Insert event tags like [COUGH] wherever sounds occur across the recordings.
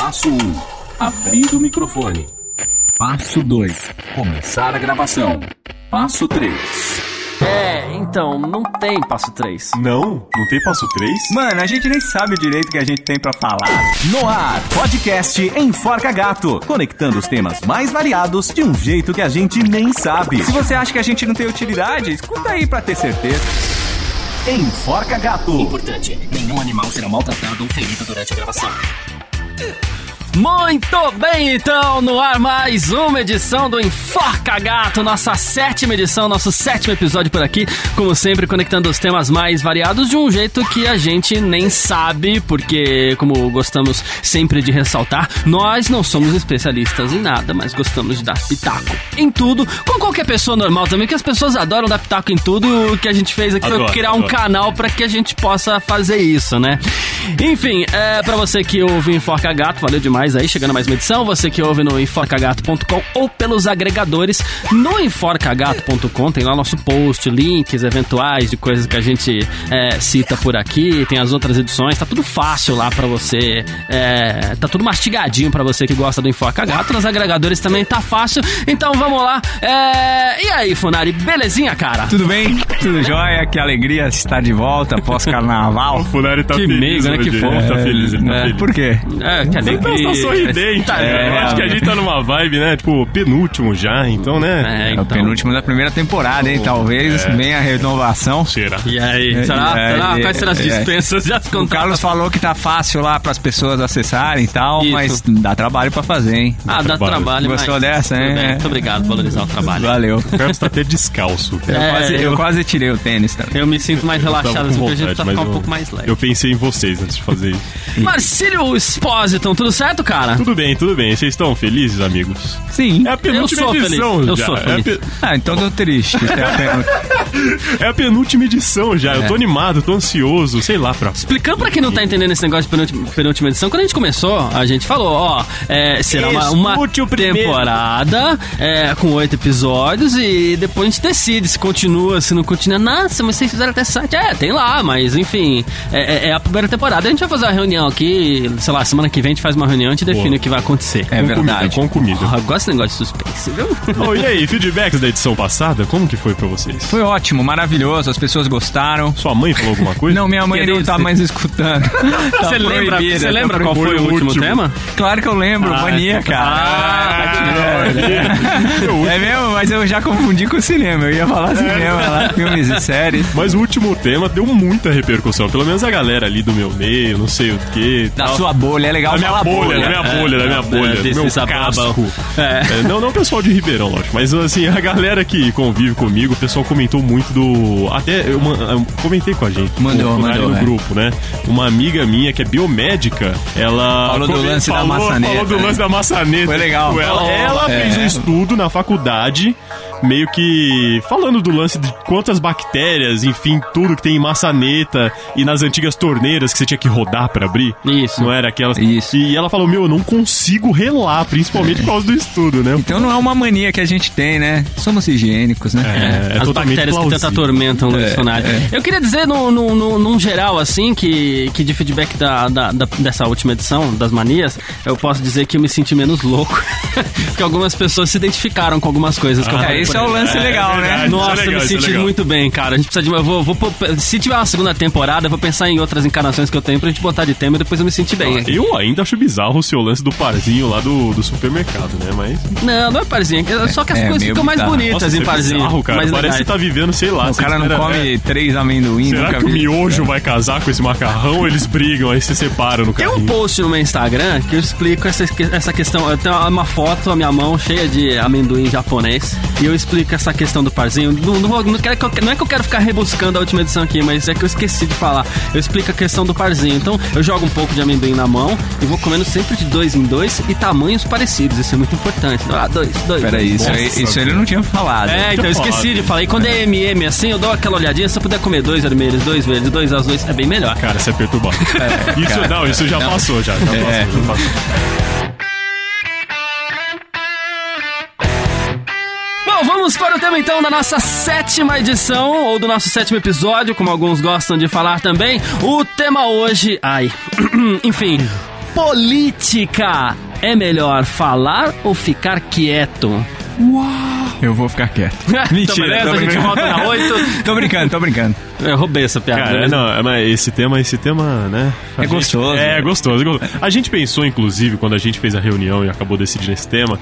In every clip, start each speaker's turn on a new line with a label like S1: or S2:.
S1: Passo 1. Abrir o microfone. Passo 2. Começar a gravação. Passo 3.
S2: É, então, não tem passo 3.
S3: Não? Não tem passo 3?
S4: Mano, a gente nem sabe o direito que a gente tem pra falar.
S5: No ar, podcast Enforca Gato, conectando os temas mais variados de um jeito que a gente nem sabe.
S4: Se você acha que a gente não tem utilidade, escuta aí pra ter certeza.
S5: Enforca Gato.
S1: Importante: nenhum animal será maltratado ou ferido durante a gravação. Yeah.
S2: Muito bem, então, no ar mais uma edição do Enforca Gato, nossa sétima edição, nosso sétimo episódio por aqui, como sempre, conectando os temas mais variados de um jeito que a gente nem sabe, porque, como gostamos sempre de ressaltar, nós não somos especialistas em nada, mas gostamos de dar pitaco em tudo, com qualquer pessoa normal também, que as pessoas adoram dar pitaco em tudo, o que a gente fez aqui
S3: Adoro,
S2: foi criar um
S3: adoro.
S2: canal para que a gente possa fazer isso, né? Enfim, é, para você que ouve Enforca Gato, valeu demais aí, chegando a mais uma edição. Você que ouve no enforcagato.com ou pelos agregadores no enforcagato.com, tem lá nosso post, links eventuais de coisas que a gente é, cita por aqui, tem as outras edições, tá tudo fácil lá pra você, é, tá tudo mastigadinho pra você que gosta do Enforca Gato. Nos agregadores também tá fácil, então vamos lá. É, e aí, Funari, belezinha, cara?
S4: Tudo bem? Tudo jóia? Que alegria estar de volta [LAUGHS]
S3: O
S4: pós-carnaval.
S3: Funari tá
S2: Que
S3: feliz.
S2: meigo, né?
S3: hoje.
S2: Que fofo.
S3: Tá feliz, ele tá
S4: É,
S3: feliz.
S4: Por quê?
S2: É, que alegria.
S3: Sorridente, né? Eu
S4: é,
S3: acho que a gente tá numa vibe, né? Tipo, penúltimo já, então, né?
S2: É,
S4: É
S2: então.
S4: o penúltimo da primeira temporada, hein? Talvez
S3: É.
S4: venha a renovação.
S3: Será?
S2: E aí,
S4: É,
S2: será?
S4: é,
S2: será?
S4: é,
S2: Quais serão as
S4: é.
S2: dispensas? Já
S4: O Carlos falou que tá fácil lá pras pessoas acessarem e tal,
S2: Isso.
S4: mas dá trabalho pra fazer, hein?
S2: Ah, dá
S3: trabalho.
S2: trabalho,
S4: Gostou
S2: mas...
S4: dessa, hein?
S2: bem, Muito obrigado por valorizar o trabalho.
S4: Valeu.
S3: O Carlos tá até descalço.
S4: Eu, quase, eu
S2: eu-
S4: quase tirei o tênis também.
S2: Eu me sinto mais relaxado,
S3: com
S2: porque a gente tá ficando um
S3: eu-
S2: pouco mais leve.
S3: Eu pensei em vocês antes de fazer isso.
S2: Marcílio Espósito, tudo certo, cara?
S3: Tudo bem, tudo bem. Vocês estão felizes, amigos?
S4: Sim.
S3: É a penúltima
S2: Eu sou
S3: edição
S2: feliz, eu
S3: já.
S2: sou
S3: É
S2: feliz.
S3: pe-
S4: Ah, então tô triste. É a penúltima. [LAUGHS]
S3: É a penúltima edição já. Eu tô animado, tô ansioso, sei lá, pra.
S2: Explicando pra quem não tá entendendo esse negócio de penúltima, penúltima edição, quando a gente começou, a gente falou, ó, é, será uma, uma temporada é, com oito episódios e depois a gente decide se continua, se não continua. Nossa, mas vocês fizeram até site. É, tem lá, mas enfim, é, é- é a primeira temporada. A gente vai fazer uma reunião aqui, sei lá, semana que vem a gente faz uma reunião e a gente define
S3: Boa.
S2: o que vai acontecer.
S4: É
S3: com
S4: verdade.
S3: Comida, com comida.
S2: Porra, eu gosto desse negócio de suspense, viu? [LAUGHS]
S3: Oh, e aí, feedbacks da edição passada? Como que foi pra vocês?
S4: Foi ótimo, maravilhoso, as pessoas gostaram.
S3: Sua mãe falou alguma coisa?
S4: Não, minha mãe não tá
S2: você-
S4: mais escutando. [LAUGHS] Tá
S2: Você lembra, você
S4: tá
S2: lembra qual foi o último
S3: Último.
S2: tema?
S4: Claro que eu lembro,
S3: Ah,
S4: mania,
S3: então
S4: cara.
S3: Eu-
S4: É mesmo, mas eu já confundi com o cinema. Eu ia falar cinema lá, filmes e séries.
S3: Mas o último tema deu muita repercussão. Pelo menos a galera ali do meu meio, não sei o que.
S4: Da sua bolha, é legal
S3: Da minha
S4: falar
S3: bolha, da minha bolha, da minha
S2: É,
S3: bolha, do
S2: desse
S3: meu casco.
S2: É.
S3: É, não, não o pessoal de Ribeirão, lógico, mas assim, a galera que convive comigo, o pessoal comentou muito do. Até eu, eu comentei com a gente.
S4: Mandou,
S3: com
S4: mandou,
S3: no
S4: é.
S3: grupo, né? Uma amiga minha que é biomédica, ela.
S4: Falou do lance da
S3: falou-
S4: maçaneta,
S3: Falou do
S4: né?
S3: lance da maçaneta.
S4: Foi legal.
S3: Ela, ela
S4: é.
S3: fez um estudo na faculdade. Meio que falando do lance de quantas bactérias, enfim, tudo que tem em maçaneta e nas antigas torneiras que você tinha que rodar pra abrir.
S2: Isso.
S3: Não era aquelas.
S4: Isso.
S3: E ela falou: Meu, eu não consigo relar, principalmente por causa do estudo, né?
S4: Então não é uma mania que a gente tem, né? Somos higiênicos, né?
S3: É,
S2: As
S3: totalmente
S2: bactérias que tanto
S3: plausível.
S2: atormentam o Luiz
S4: É, é.
S2: Eu queria dizer, num, num, num- num geral, assim, que, que de feedback da, da- da- dessa última edição, das manias, eu posso dizer que eu me senti menos louco. [LAUGHS] Porque algumas pessoas se identificaram com algumas coisas que eu
S3: Ah,
S4: esse é o lance
S3: É,
S4: legal,
S3: é
S4: né?
S3: verdade.
S2: Nossa,
S3: Isso é legal,
S2: eu me
S3: isso é
S2: senti
S3: legal.
S2: muito bem, cara. A gente precisa de. Eu vou, vou pôr- se tiver uma segunda temporada, eu vou pensar em outras encarnações que eu tenho pra gente botar de tema e depois eu me sentir bem. aqui.
S3: Eu ainda acho bizarro o seu lance do parzinho lá do, do supermercado, né? Mas.
S2: Não, não é parzinho. é Só que as
S4: É,
S2: coisas
S4: meio
S2: ficam mais
S4: bizarro.
S2: bonitas
S3: Nossa,
S2: em
S3: isso é
S2: parzinho.
S3: bizarro, cara.
S2: mais
S3: Parece que
S2: legais.
S3: tá vivendo, sei lá.
S4: O
S3: você
S4: cara não
S3: espera-
S4: come
S3: é.
S4: três amendoim,
S3: Será
S4: nunca
S3: que o
S4: vi.
S3: miojo vai casar com esse macarrão? [LAUGHS] Eles brigam, aí você separa no
S2: Tem
S3: carrinho.
S2: um post no meu Instagram que eu explico essa, essa questão. Eu tenho uma foto, a minha mão cheia de amendoim japonês. E eu explico essa questão do parzinho. Não, não, vou- não quero não é que eu quero ficar rebuscando a última edição aqui, mas é que eu esqueci de falar. Eu explico a questão do parzinho. Então, eu jogo um pouco de amendoim na mão e vou comendo sempre de dois em dois e tamanhos parecidos. Isso é muito importante. Ah, dois, dois.
S4: Peraí,
S2: dois.
S4: isso, aí-
S3: Nossa,
S4: isso ele não tinha falado.
S2: É, então eu esqueci de falar. E quando é MM assim, eu dou aquela olhadinha. Se eu puder comer dois vermelhos, dois verdes, dois azuis, é bem melhor.
S3: Cara, você é perturbado. isso,
S4: cara,
S3: não, isso já
S4: não.
S3: passou, já. Já
S4: É.
S3: passou, já passou.
S2: Bom, vamos para o tema então da nossa sétima edição, ou do nosso sétimo episódio, como alguns gostam de falar também. O tema hoje. Ai. [CLEARS THROAT] Enfim. política. É melhor falar ou ficar quieto?
S4: Eu vou ficar quieto. [LAUGHS]
S2: Então,
S4: Mentira,
S2: beleza,
S4: tô
S2: a gente
S4: brincando.
S2: volta na 8. [LAUGHS]
S4: Tô brincando, tô brincando.
S2: Eu roubei essa piada.
S3: Cara,
S2: beleza?
S3: não, mas esse tema, esse tema, né?
S4: É gostoso.
S3: É,
S4: né?
S3: gostoso, é gostoso. A gente pensou, inclusive, quando a gente fez a reunião e acabou decidindo esse tema,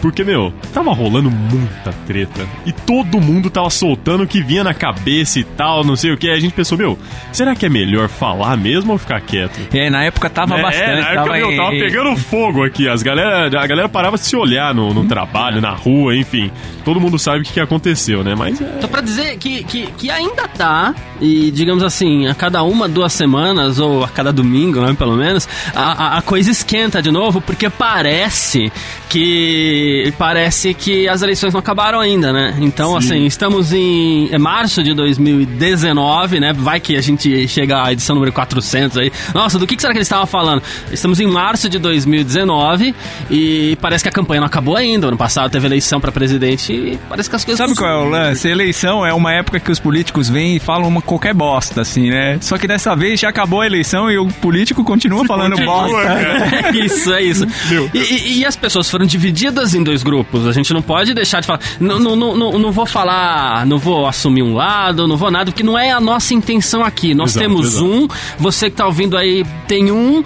S3: porque, meu, tava rolando muita treta. E todo mundo tava soltando o que vinha na cabeça e tal, não sei o que. Aí a gente pensou, meu, será que é melhor falar mesmo ou ficar quieto?
S4: É, na época tava
S3: É,
S4: bastante.
S3: É, na época,
S4: tava,
S3: meu, tava pegando fogo aqui. As galera, a galera parava de se olhar no, no trabalho, na rua, enfim. Todo mundo sabe o que, aconteceu, né? Mas é.
S2: Então, pra dizer que, que, que ainda tá, e digamos assim, a cada uma, duas semanas, ou a cada domingo, né, pelo menos, a, a- coisa esquenta de novo, porque parece que. Parece que as eleições não acabaram ainda, né? Então, assim, estamos em é março de 2019, né? Vai que a gente chega à edição número 400 aí. Nossa, do que, que será que eles estavam falando? Estamos em março de 2019 e parece que a campanha não acabou ainda. Ano passado teve eleição pra presidente parece que as coisas
S4: Sabe qual é o lance? Eleição é uma época que os políticos vêm e falam uma qualquer bosta, assim, né? Só que dessa vez já acabou a eleição e o político continua falando
S3: continua,
S4: bosta.
S3: cara. [LAUGHS]
S2: Isso, é isso. E, e- e as pessoas foram divididas em dois grupos. A gente não pode deixar de falar. Não, não, não, não, não vou falar, não vou assumir um lado, não vou nada, porque não é a nossa intenção aqui. Nós
S3: Exato,
S2: temos
S3: exato.
S2: um, você que tá ouvindo aí tem um.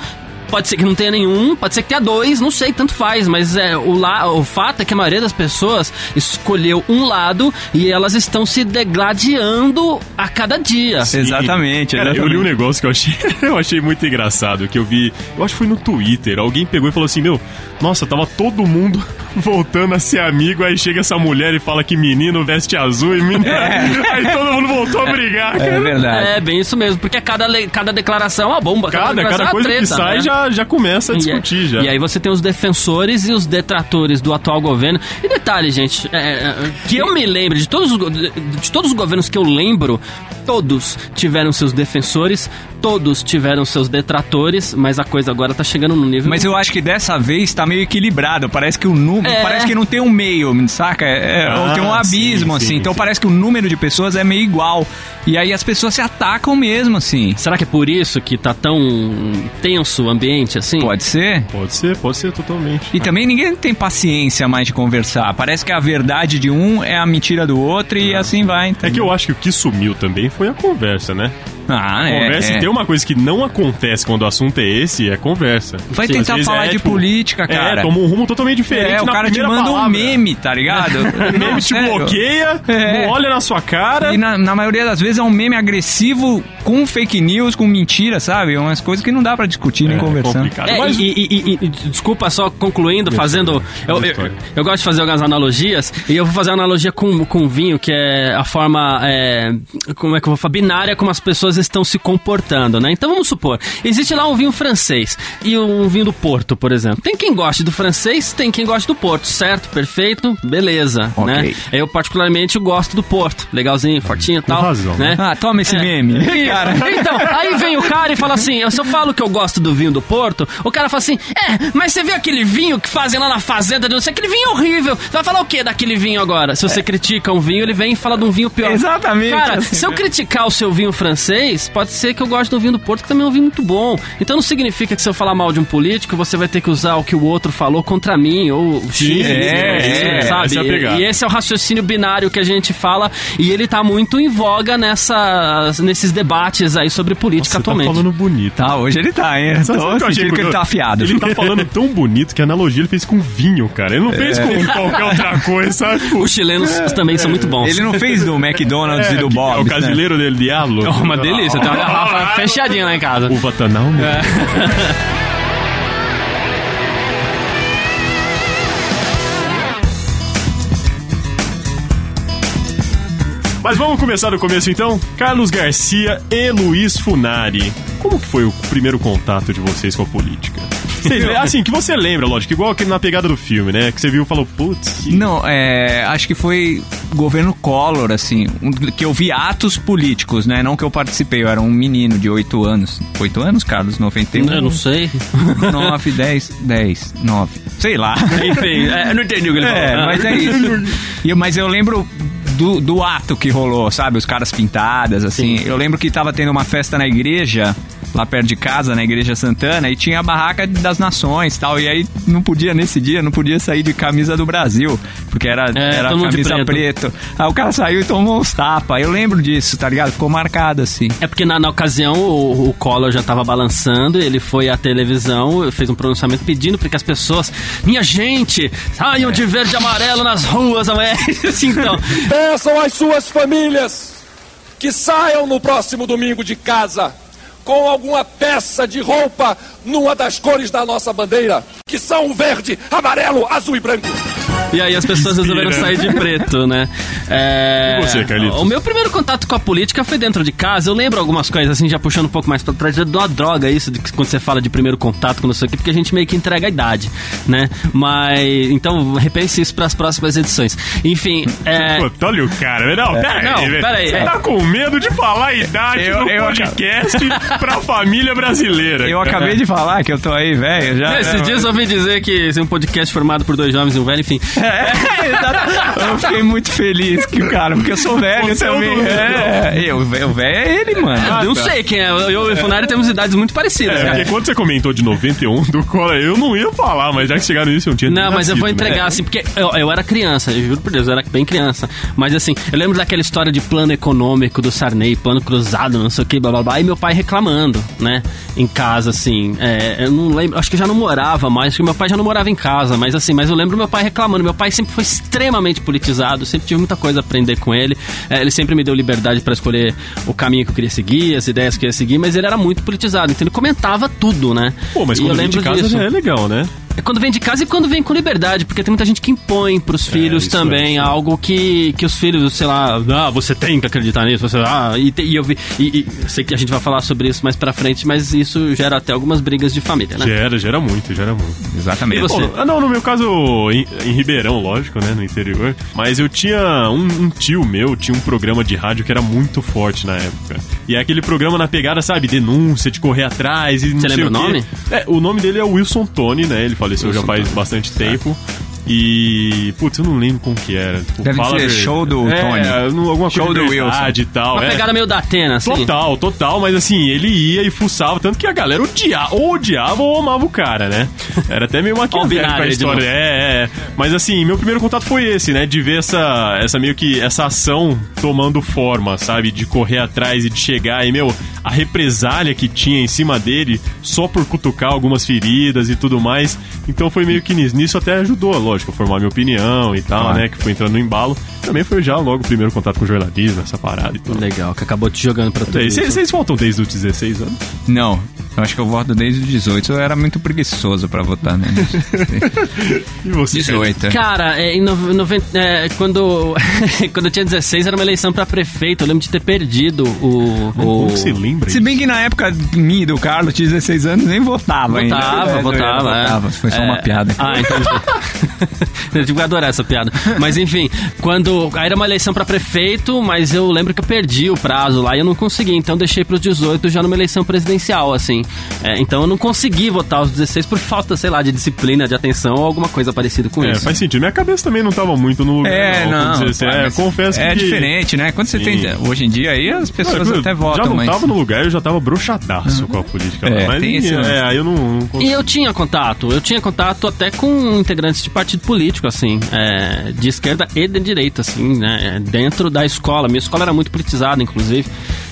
S2: Pode ser que não tenha nenhum, pode ser que tenha dois, não sei, tanto faz, mas é, o, la, o fato é que a maioria das pessoas escolheu um lado e elas estão se degladiando a cada dia.
S4: Exatamente,
S3: Cara, eu
S4: exatamente.
S3: li um negócio que eu achei, [LAUGHS] eu achei muito engraçado, que eu vi, eu acho que foi no Twitter, alguém pegou e falou assim, meu, nossa, tava todo mundo [LAUGHS] voltando a ser amigo, aí chega essa mulher e fala que menino veste azul e menino... [LAUGHS] Aí todo mundo voltou a brigar,
S4: É
S3: cara.
S4: verdade.
S2: É, bem isso mesmo, porque cada, cada declaração é uma bomba.
S3: Cada,
S2: declaração
S3: cada
S2: é
S3: coisa que
S2: treta,
S3: sai
S2: né?
S3: já, já começa a
S2: E é-
S3: discutir, já.
S2: E aí você tem os defensores e os detratores do atual governo. E detalhe, gente, é, é, que eu me lembro, de todos, os, de todos os governos que eu lembro, todos tiveram seus defensores, todos tiveram seus detratores, mas a coisa agora tá chegando no nível...
S4: Mas eu acho que dessa vez tá meio equilibrado. Parece que o número.
S2: É.
S4: Parece que não tem um meio, saca? É, ou tem um
S3: Ah,
S4: abismo,
S3: sim,
S4: assim.
S3: sim,
S4: então
S3: sim.
S4: parece que o número de pessoas é meio igual. E aí as pessoas se atacam mesmo, assim.
S2: Será que é por isso que tá tão tenso o ambiente, assim?
S4: Pode ser?
S3: Pode ser, pode ser totalmente.
S4: E também ninguém tem paciência mais de conversar. Parece que a verdade de um é a mentira do outro e assim vai.
S3: É que eu acho que o que sumiu também foi a conversa, né?
S4: Ah, é.
S3: Conversa
S4: é.
S3: e tem uma coisa que não acontece quando o assunto é esse, é conversa.
S4: Vai
S3: Sim,
S4: tentar falar
S3: é,
S4: de
S3: tipo,
S4: política, cara.
S3: É, toma um rumo totalmente diferente
S4: É, o
S3: na
S4: cara te manda um
S3: palavra.
S4: meme, tá ligado? [LAUGHS]
S3: O meme
S4: Não,
S3: te
S4: sério.
S3: bloqueia,
S4: É.
S3: não olha na sua cara.
S4: E na, na maioria das vezes é um meme agressivo com fake news, com mentira, sabe? Umas coisas que não dá pra discutir nem
S3: É
S4: conversar.
S3: complicado.
S2: É,
S3: Mas-
S2: e, e- e- e- desculpa só concluindo, fazendo. Eu, eu, eu gosto de fazer algumas analogias, e eu vou fazer uma analogia com, com vinho, que é a forma. é, como é que eu vou falar? Binária como as pessoas estão se comportando, né? Então vamos supor, existe lá um vinho francês e um vinho do Porto, por exemplo. Tem quem goste do francês, tem quem goste do Porto, certo? Perfeito? Beleza,
S4: Ok.
S2: né? Eu, particularmente, gosto do Porto. Legalzinho, fortinho e tal.
S3: razão,
S2: né?
S4: Ah, toma esse
S2: É.
S4: meme. [LAUGHS]
S2: Cara, então, aí vem o cara e fala assim: se eu falo que eu gosto do vinho do Porto, o cara fala assim: é, mas você viu aquele vinho que fazem lá na fazenda de não sei, aquele vinho é horrível. Você vai falar o que daquele vinho agora? Se você critica um vinho, ele vem e fala de um vinho pior.
S4: Exatamente,
S2: Cara,
S4: assim.
S2: se eu criticar o seu vinho francês, pode ser que eu goste do vinho do Porto, que também é um vinho muito bom. Então não significa que se eu falar mal de um político, você vai ter que usar o que o outro falou contra mim, ou o X,
S4: é,
S2: Y,
S4: é,
S2: sabe?
S3: é
S2: e esse é o raciocínio binário que a gente fala, e ele tá muito em voga nessa, nesses debates aí sobre política
S3: Você tá
S2: atualmente.
S3: falando bonito.
S4: Tá, hoje ele tá, hein?
S3: O
S4: Tô
S3: achei
S4: sentindo que ele tá afiado.
S3: Ele tá falando [LAUGHS] tão bonito que a analogia ele fez com vinho, cara. Ele não fez com qualquer outra coisa, sabe?
S2: Os chilenos também são muito bons.
S4: Ele não fez do [LAUGHS] McDonald's e do Bob.
S3: É o casileiro dele, Diablo.
S2: É uma delícia, tem uma garrafa fechadinha lá em casa.
S3: O Vatanal, meu. Mas vamos começar do começo então? Carlos Garcia e Luiz Funari. Como que foi o primeiro contato de vocês com a política? Vocês, assim, que você lembra, lógico, igual aquele na pegada do filme, né? Que você viu e falou, putz, que-
S4: Não, é, acho que foi governo Collor, assim, um- que eu vi atos políticos, né? Não que eu participei, eu era um menino de 8 anos. 8 anos, Carlos? 91?
S2: Eu não sei.
S4: 9, 10, 10, 9. Sei lá.
S2: Enfim, é, eu não entendi o que ele falou.
S4: É, mas é isso. E, mas eu lembro do, do ato que rolou, sabe? Os caras pintadas, assim. Eu lembro que tava tendo uma festa na igreja lá perto de casa, na Igreja Santana, e tinha a barraca das nações tal. E aí não podia, nesse dia, não podia sair de camisa do Brasil, porque era,
S2: É,
S4: era camisa
S2: preto.
S4: Aí o cara saiu e tomou uns tapas. Eu lembro disso, tá ligado? Ficou marcado assim.
S2: É porque na, na ocasião o, o Collor já tava balançando, ele foi à televisão, fez um pronunciamento pedindo para que as pessoas, minha gente, saiam de verde e amarelo nas ruas amanhã. [LAUGHS] Assim, então,
S6: Peçam às suas famílias que saiam no próximo domingo de casa com alguma peça de roupa numa das cores da nossa bandeira, que são o verde, amarelo, azul e branco.
S2: E aí as pessoas
S3: Inspira.
S2: resolveram sair de preto, né? É...
S3: E você, Carlitos?
S2: O meu primeiro contato com a política foi dentro de casa. Eu lembro algumas coisas, assim, já puxando um pouco mais pra trás, de uma droga isso, de que quando você fala de primeiro contato com não sei o quê, porque a gente meio que entrega a idade, né? Mas, então, repense isso pras próximas edições. Enfim, é...
S3: Pô, olha o cara. Não, pera
S2: Não,
S3: aí, velho.
S2: pera aí.
S3: Você tá com medo de falar a idade
S4: Eu-
S3: no
S4: eu-
S3: podcast pra família brasileira.
S4: Eu acabei de falar que eu tô aí, velho. Já,
S2: Esses dias eu ouvi dizer que é um podcast formado por dois jovens e um velho, enfim. [LAUGHS]
S4: É, exato. eu fiquei muito feliz que o cara, porque eu sou velho
S3: Você é o
S4: também. É, eu, o velho é ele, mano.
S2: eu não sei quem é. Eu e o Funari temos idades muito parecidas,
S3: É,
S2: cara.
S3: porque quando você comentou de 91 do Cola, eu não ia falar, mas já que chegaram nisso, eu não tinha
S2: Não, mas eu vou
S3: né?
S2: entregar, assim, porque eu, eu era criança, eu juro por Deus, eu era bem criança. Mas assim, eu lembro daquela história de plano econômico do Sarney, plano cruzado, não sei o que, blá blá blá, e meu pai reclamando, né? Em casa, assim. É, eu não lembro, acho que eu já não morava mais, acho que meu pai já não morava em casa, mas assim, mas eu lembro meu pai reclamando. Meu pai sempre foi extremamente politizado, sempre tive muita coisa a aprender com ele. É, ele sempre me deu liberdade pra escolher o caminho que eu queria seguir, as ideias que eu ia seguir, mas ele era muito politizado, então ele comentava tudo, né?
S3: Pô, mas
S2: E
S3: quando
S2: eu
S3: vem de
S2: lembro
S3: casa
S2: disso.
S3: já é legal, né?
S2: É quando vem de casa e quando vem com liberdade, porque tem muita gente que impõe pros filhos também
S3: é, isso é.
S2: algo que, que os filhos, sei lá, ah, você tem que acreditar nisso, você, ah, e, te- e eu vi, e, e sei que a gente vai falar sobre isso mais pra frente, mas isso gera até algumas brigas de família, né?
S3: Gera, gera muito, gera muito.
S4: Exatamente.
S2: E você?
S3: Ah, não, no meu caso, em, em Ribeirão, lógico, né, no interior. Mas eu tinha um, um tio meu, tinha um programa de rádio que era muito forte na época. E é aquele programa na pegada, sabe, denúncia, de correr atrás e não
S2: Você
S3: sei
S2: lembra
S3: o
S2: nome?
S3: É, o nome dele é Wilson Tony, né? Ele faleceu já faz bastante tempo. E, putz, eu não lembro como que era. Tipo,
S4: Deve
S3: fala
S4: ser show do
S3: é,
S4: Tony.
S3: alguma
S4: Show
S3: coisa
S4: do
S3: verdade e tal.
S2: Uma
S3: é.
S2: pegada meio da Atena, assim.
S3: Total, total, mas assim, ele ia e fuçava, tanto que a galera odiava, ou odiava ou amava o cara, né? Era até meio [LAUGHS] maquiavélico a história.
S2: novo.
S3: É, é. Mas assim, meu primeiro contato foi esse, né? De ver essa, essa meio que, essa ação tomando forma, sabe? De correr atrás e de chegar e, meu, a represália que tinha em cima dele, só por cutucar algumas feridas e tudo mais. Então foi meio que nisso. Nisso até ajudou, lógico, a formar minha opinião e tal,
S4: Claro.
S3: né? Que foi entrando no embalo. Também foi já logo o primeiro contato com jornalismo, essa parada e tal.
S2: Legal, que acabou te jogando pra tudo.
S3: Vocês voltam desde os 16 anos?
S4: Não, eu acho que eu voto desde os 18. Eu era muito preguiçoso pra votar, né? [LAUGHS]
S3: E você?
S4: 18. é.
S2: Cara, é, em nove- noventa- é, quando, [LAUGHS] quando eu tinha 16 era uma eleição pra prefeito, eu lembro de ter perdido o...
S3: Como
S2: o...
S3: que você lembra
S4: Se bem que na época minha e do Carlos, tinha 16 anos, nem votava ainda.
S2: Votava,
S4: É,
S2: votava. é.
S4: votava. Foi só uma
S2: É.
S4: piada.
S2: Ah, então. [LAUGHS] eu tive que adorar essa piada. Mas enfim, quando. Aí era uma eleição pra prefeito, mas eu lembro que eu perdi o prazo lá e eu não consegui. Então eu deixei pros 18 já numa eleição presidencial, assim. É, então eu não consegui votar aos 16 por falta, sei lá, de disciplina, de atenção ou alguma coisa parecida com
S3: É,
S2: isso.
S3: faz sentido. Minha cabeça também não tava muito no lugar.
S4: É, não. Pá,
S3: é, confesso
S4: é
S3: que.
S4: diferente, né? Quando você
S3: Sim.
S4: tem. Hoje em dia aí as pessoas
S3: Cara,
S4: até
S3: eu
S4: votam,
S3: já não
S4: mas.
S3: tava no lugar, eu já tava broxadaço com a política.
S4: É,
S3: lá. mas
S4: tem esse
S3: é, aí eu não, não
S2: E eu tinha contato, eu tinha contato até com integrantes de partido político, assim, é, de esquerda e de direita, assim, né, dentro da escola. Minha escola era muito politizada, inclusive,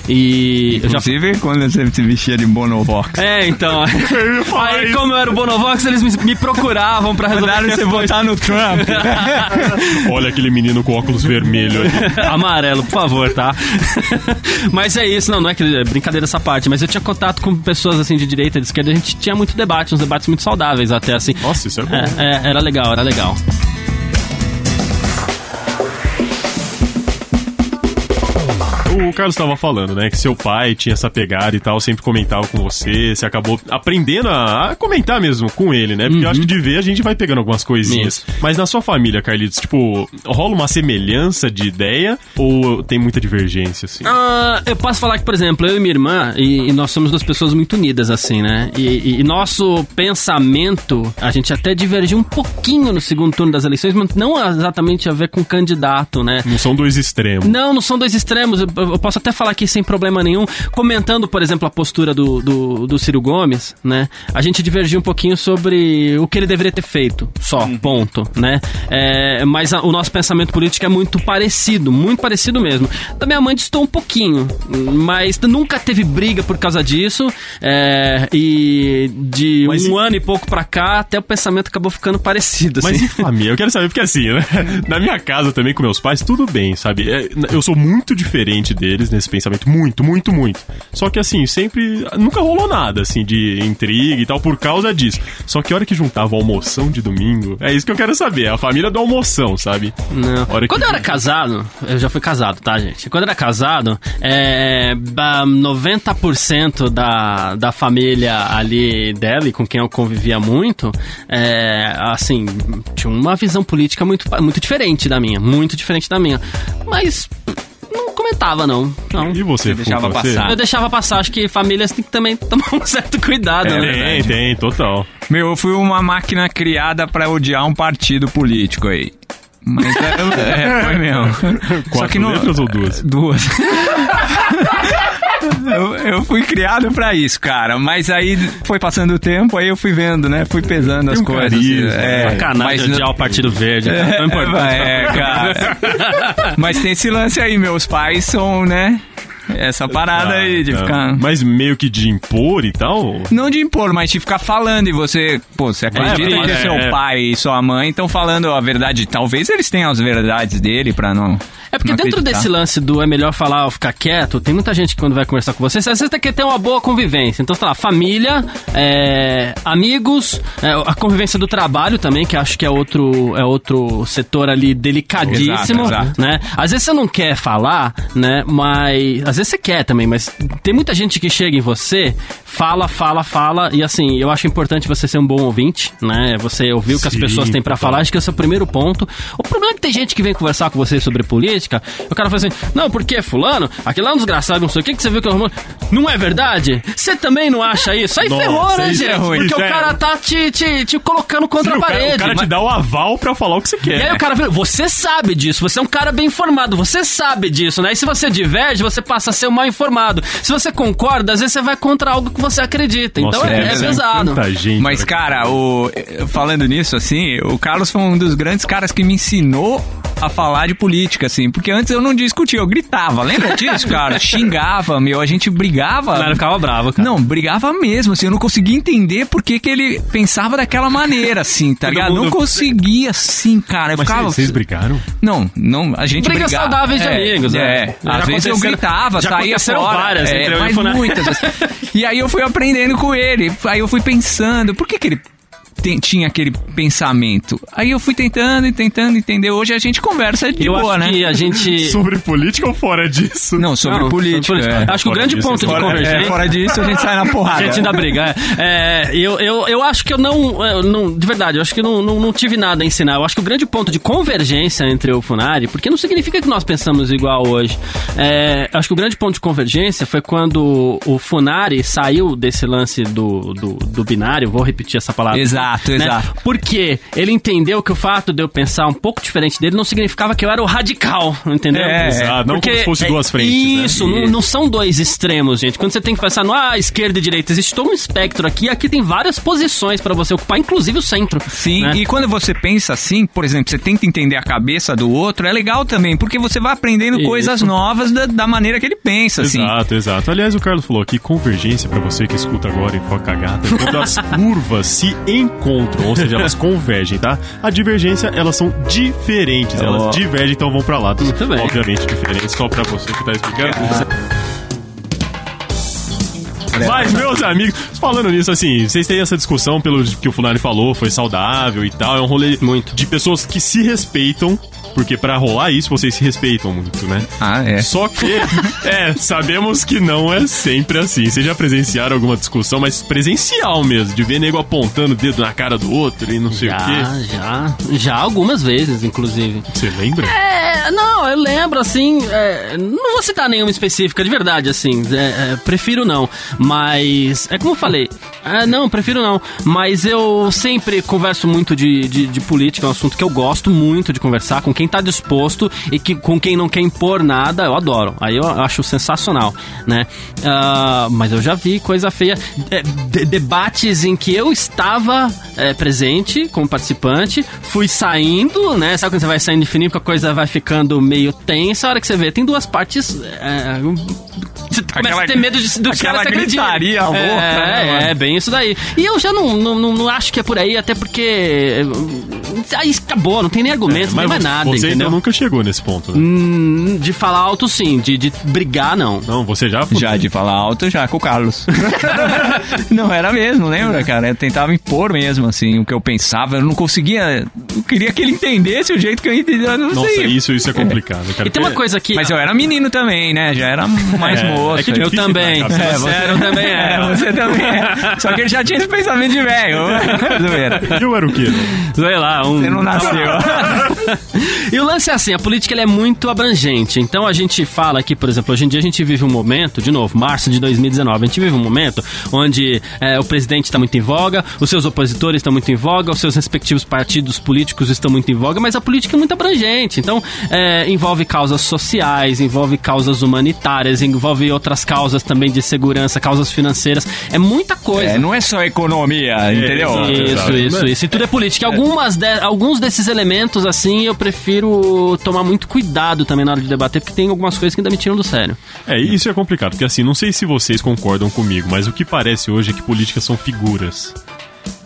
S2: e eu já
S4: Inclusive quando você se vestia de Bonovox.
S2: É, então. [LAUGHS] Aí,
S3: isso.
S2: como eu era o Bonovox, eles me, me procuravam pra resolver
S4: Mandaram você votar no Trump. [LAUGHS]
S3: Olha aquele menino com óculos vermelho ali.
S2: Amarelo, por favor, tá? [LAUGHS] mas é isso, não, não é que é brincadeira essa parte, mas eu tinha contato com pessoas assim de direita e de esquerda, a gente tinha muito debate, uns debates muito saudáveis até assim.
S3: Nossa, isso é bom.
S2: É, é, era legal, era legal.
S3: O Carlos estava falando, né, que seu pai tinha essa pegada e tal, sempre comentava com você, você acabou aprendendo a, a comentar mesmo com ele, né? Porque eu acho que de ver a gente vai pegando algumas coisinhas.
S2: Isso.
S3: Mas na sua família, Carlitos, tipo, rola uma semelhança de ideia ou tem muita divergência, assim?
S2: Ah, eu posso falar que, por exemplo, eu e minha irmã, e, e nós somos duas pessoas muito unidas, assim, né? E, e- e nosso pensamento, a gente até divergiu um pouquinho no segundo turno das eleições, mas não exatamente a ver com candidato, né?
S3: Não são dois extremos.
S2: Não, não são dois extremos. Eu, eu posso até falar aqui sem problema nenhum, comentando, por exemplo, a postura do, do, do Ciro Gomes, né? A gente divergiu um pouquinho sobre o que ele deveria ter feito, só, ponto, né? É, mas a- o nosso pensamento político é muito parecido, muito parecido mesmo. Da minha mãe distou um pouquinho, mas nunca teve briga por causa disso, é, e de
S3: Mas
S2: um
S3: e-
S2: ano e pouco pra cá, até o pensamento acabou ficando parecido, assim.
S3: Mas e família? Eu quero saber, porque assim, né? [LAUGHS] Na minha casa também, com meus pais, tudo bem, sabe? É, Eu sou muito diferente deles nesse pensamento. Muito, muito, muito. Só que assim, sempre. Nunca rolou nada, assim, de intriga e tal, por causa disso. Só que a hora que juntava a almoção de domingo, é isso que eu quero saber. A família do almoção, sabe?
S2: Não.
S3: Hora que-
S2: Quando eu era casado, eu já fui casado, tá, gente? Quando eu era casado, é, ba- 90% da, da família ali dela, e com quem eu convivia muito, é, assim, tinha uma visão política muito, muito diferente da minha, muito diferente da minha. Mas comentava, não. não.
S3: E você,
S4: Você deixava
S3: Fuca, você?
S4: passar.
S2: Eu deixava passar, acho que famílias têm que também [LAUGHS] tomar um certo cuidado,
S3: É,
S2: né?
S3: tem, tem, total.
S4: Meu, eu fui uma máquina criada pra odiar um partido político aí. Mas é, é, foi mesmo. [LAUGHS]
S3: Quatro letras ou duas?
S4: Duas. [LAUGHS] Eu, eu fui criado pra isso, cara. Mas aí foi passando o tempo, aí eu fui vendo, né? Fui pesando as
S3: um
S4: coisas.
S3: carisma,
S4: é,
S2: Sacanagem
S4: mas
S2: de odiar o Partido Verde. [LAUGHS] É, tão importante.
S4: É, cara. [LAUGHS] Mas tem esse lance aí, meus pais são, né? Essa parada
S3: Ah,
S4: aí de
S3: tá.
S4: ficar.
S3: Mas meio que de impor e tal?
S4: Não de impor, mas de ficar falando e você, pô, você acredita
S3: É,
S4: que
S3: é,
S4: seu
S3: é.
S4: pai e sua mãe estão falando a verdade. Talvez eles tenham as verdades dele pra não.
S2: É porque
S4: não
S2: dentro
S4: acreditar.
S2: desse lance do é melhor falar ou ficar quieto, tem muita gente que quando vai conversar com você, às vezes tem que ter uma boa convivência. Então, sei lá, família, é, amigos, é, a convivência do trabalho também, que acho que é outro, é outro setor ali delicadíssimo,
S4: Exato, exato.
S2: né? Às vezes você não quer falar, né? Mas às vezes você quer também, mas tem muita gente que chega em você, fala, fala, fala, e assim, eu acho importante você ser um bom ouvinte, né? Você ouvir o que as pessoas têm pra
S3: total.
S2: falar, acho que esse é o primeiro ponto. O problema é que tem gente que vem conversar com você sobre política, e o cara fala assim, não, porque fulano, aquele lá é um desgraçado, não sei o que, que você viu que arrumou. Não é verdade? Você também não acha isso? Aí
S3: Nossa,
S2: ferrou, né,
S3: é
S2: gente?
S3: ruim,
S2: porque o
S3: é-
S2: cara tá te, te, te colocando contra
S3: Sim,
S2: a
S3: o cara,
S2: parede.
S3: o cara te
S2: Mas-
S3: dá o aval pra falar o que você quer.
S2: e aí o cara vira, você sabe disso, você é um cara bem informado, você sabe disso, né? E se você diverge, você passa a ser mal informado. Se você concorda, às vezes você vai contra algo que você acredita.
S3: Nossa,
S2: então é, é
S3: ser
S2: pesado.
S3: Gente.
S4: Mas, cara, o, falando nisso, assim, o Carlos foi um dos grandes caras que me ensinou a falar de política, assim. Porque antes eu não discutia, eu gritava. Lembra disso, cara? [LAUGHS] Xingava, meu, a gente brigava.
S2: O cara ficava bravo, cara.
S4: Não, brigava mesmo, assim, eu não conseguia entender por que, que ele pensava daquela maneira, assim, tá ligado? Não
S3: mundo-
S4: conseguia, assim, cara. Eu
S3: Mas
S4: ficava...
S3: vocês brigaram?
S4: Não, não, a gente
S2: Brigas
S4: brigava.
S2: saudáveis de
S4: é,
S2: amigos, né?
S4: É, às vezes eu
S2: aconteceram-
S4: gritava,
S2: já
S4: saía
S2: aconteceram
S4: fora.
S2: várias
S4: é,
S2: e
S4: mas
S2: Funari.
S4: muitas. E aí eu fui aprendendo com ele. Aí eu fui pensando, por que que ele tem- tinha aquele pensamento? Aí eu fui tentando e tentando entender. Hoje a gente conversa de
S2: Eu
S4: boa,
S2: acho
S4: né?
S2: que a gente... [LAUGHS]
S3: Sobre política ou fora disso?
S4: Não, sobre
S2: Não,
S4: política.
S2: sobre política.
S4: é.
S2: Acho que o grande
S3: disso,
S2: ponto de convergência...
S4: É, fora disso a gente sai na [LAUGHS] porrada.
S2: A gente ainda briga. É, É, eu, eu, eu acho que eu não, eu não. De verdade, eu acho que eu não, não, não tive nada a ensinar. Eu acho que o grande ponto de convergência entre eu e o Funari, porque não significa que nós pensamos igual hoje. É, eu acho que o grande ponto de convergência foi quando o Funari saiu desse lance do, do, do binário, vou repetir essa palavra.
S4: Exato,
S2: né?
S4: exato.
S2: Porque ele entendeu que o fato de eu pensar um pouco diferente dele não significava que eu era o radical, entendeu?
S4: É,
S3: Exato, não
S2: Porque
S3: como se fosse
S2: é
S3: duas frentes, né?
S2: Isso, não, não são dois extremos, gente. Quando você tem que pensar no ah, esquerda e direita, existe todo um espectro aqui. Aqui tem várias posições pra você ocupar, inclusive o centro.
S4: Sim,
S2: né?
S4: e quando você pensa assim, por exemplo, você tenta entender a cabeça do outro, é legal também, porque você vai aprendendo
S2: Isso.
S4: coisas novas da, da maneira que ele pensa, assim.
S3: Exato, exato. Aliás, o Carlos falou aqui, convergência, pra você que escuta agora em Foca Gata, é quando as [LAUGHS] curvas se encontram, ou seja, elas [LAUGHS] convergem, tá? A divergência, elas são diferentes, elas divergem, então vão pra lá.
S2: Muito bem.
S3: Obviamente diferentes, só pra você que tá explicando. Mas, meus amigos, falando nisso, assim, vocês têm essa discussão pelo que o Funari falou, foi saudável e tal, é um rolê
S2: Muito.
S3: de pessoas que se respeitam, porque pra rolar isso, vocês se respeitam muito, né?
S4: Ah, é.
S3: Só que, [LAUGHS] é, sabemos que não é sempre assim. Vocês já presenciaram alguma discussão, mas presencial mesmo, de ver nego apontando o dedo na cara do outro e não sei o
S2: Já,
S3: quê.
S2: já. Já algumas vezes, inclusive.
S3: Você lembra?
S2: É, não, eu lembro, assim, é, não vou citar nenhuma específica, de verdade, assim, é, é, prefiro não, mas, é como eu falei, Ah, não, prefiro não. Mas eu sempre converso muito de, de, de política, é um assunto que eu gosto muito de conversar com quem tá disposto e que, com quem não quer impor nada, eu adoro. Aí eu acho sensacional, né? Ah, mas eu já vi coisa feia. É, de- debates em que eu estava é, presente como participante, fui saindo, né? Sabe quando você vai saindo de fininho, porque a coisa vai ficando meio tensa, a hora que você vê, tem duas partes. É, você começa
S4: Aquela-
S2: a ter medo de,
S4: aquela
S2: caras se
S4: gritaria louca, né,
S2: É,
S4: mano?
S2: é, bem isso daí. E eu já não, não, não, acho que é por aí, até porque. eh, Aí acabou, não tem nem argumento, não tem mais nada,
S3: você
S2: entendeu?
S3: então nunca chegou nesse ponto, né?
S2: Hum, De falar alto, sim. De, de brigar, não.
S3: Não, você já...
S4: Já de falar alto, já com o Carlos. [LAUGHS] não, era mesmo, lembra, cara? Eu tentava impor mesmo, assim, o que eu pensava. Eu não conseguia. Eu queria que ele entendesse o jeito que eu entendia. Eu não
S3: Nossa,
S4: sei.
S3: isso, isso é complicado, cara.
S2: E tem uma coisa que.
S4: Mas eu era menino também, né? Já era mais
S3: É,
S4: moço.
S3: é que é
S2: Eu também. É, você era, eu também
S4: É,
S2: era.
S4: você também é. [LAUGHS] Só que ele já tinha esse pensamento de velho. [LAUGHS] Zoeira.
S3: Eu era o quê?
S2: Sei lá, um.
S4: Você não nasceu. [LAUGHS]
S2: e o lance é assim, a política ela é muito abrangente. Então a gente fala aqui, por exemplo, hoje em dia a gente vive um momento, de novo, março de 2019, a gente vive um momento onde é, o presidente está muito em voga, os seus opositores estão muito em voga, os seus respectivos partidos políticos estão muito em voga, mas a política é muito abrangente. Então é, envolve causas sociais, envolve causas humanitárias, envolve outras causas também de segurança, causas financeiras. É muita coisa.
S4: É, não é só economia, entendeu?
S3: exato.
S2: Isso,
S3: Exato.
S2: isso, isso. E tudo é política. Algumas de- alguns desses elementos, assim, eu prefiro tomar muito cuidado também na hora de debater, porque tem algumas coisas que ainda me tiram do sério.
S3: É, isso é complicado, porque assim, não sei se vocês concordam comigo, mas o que parece hoje é que políticas são figuras.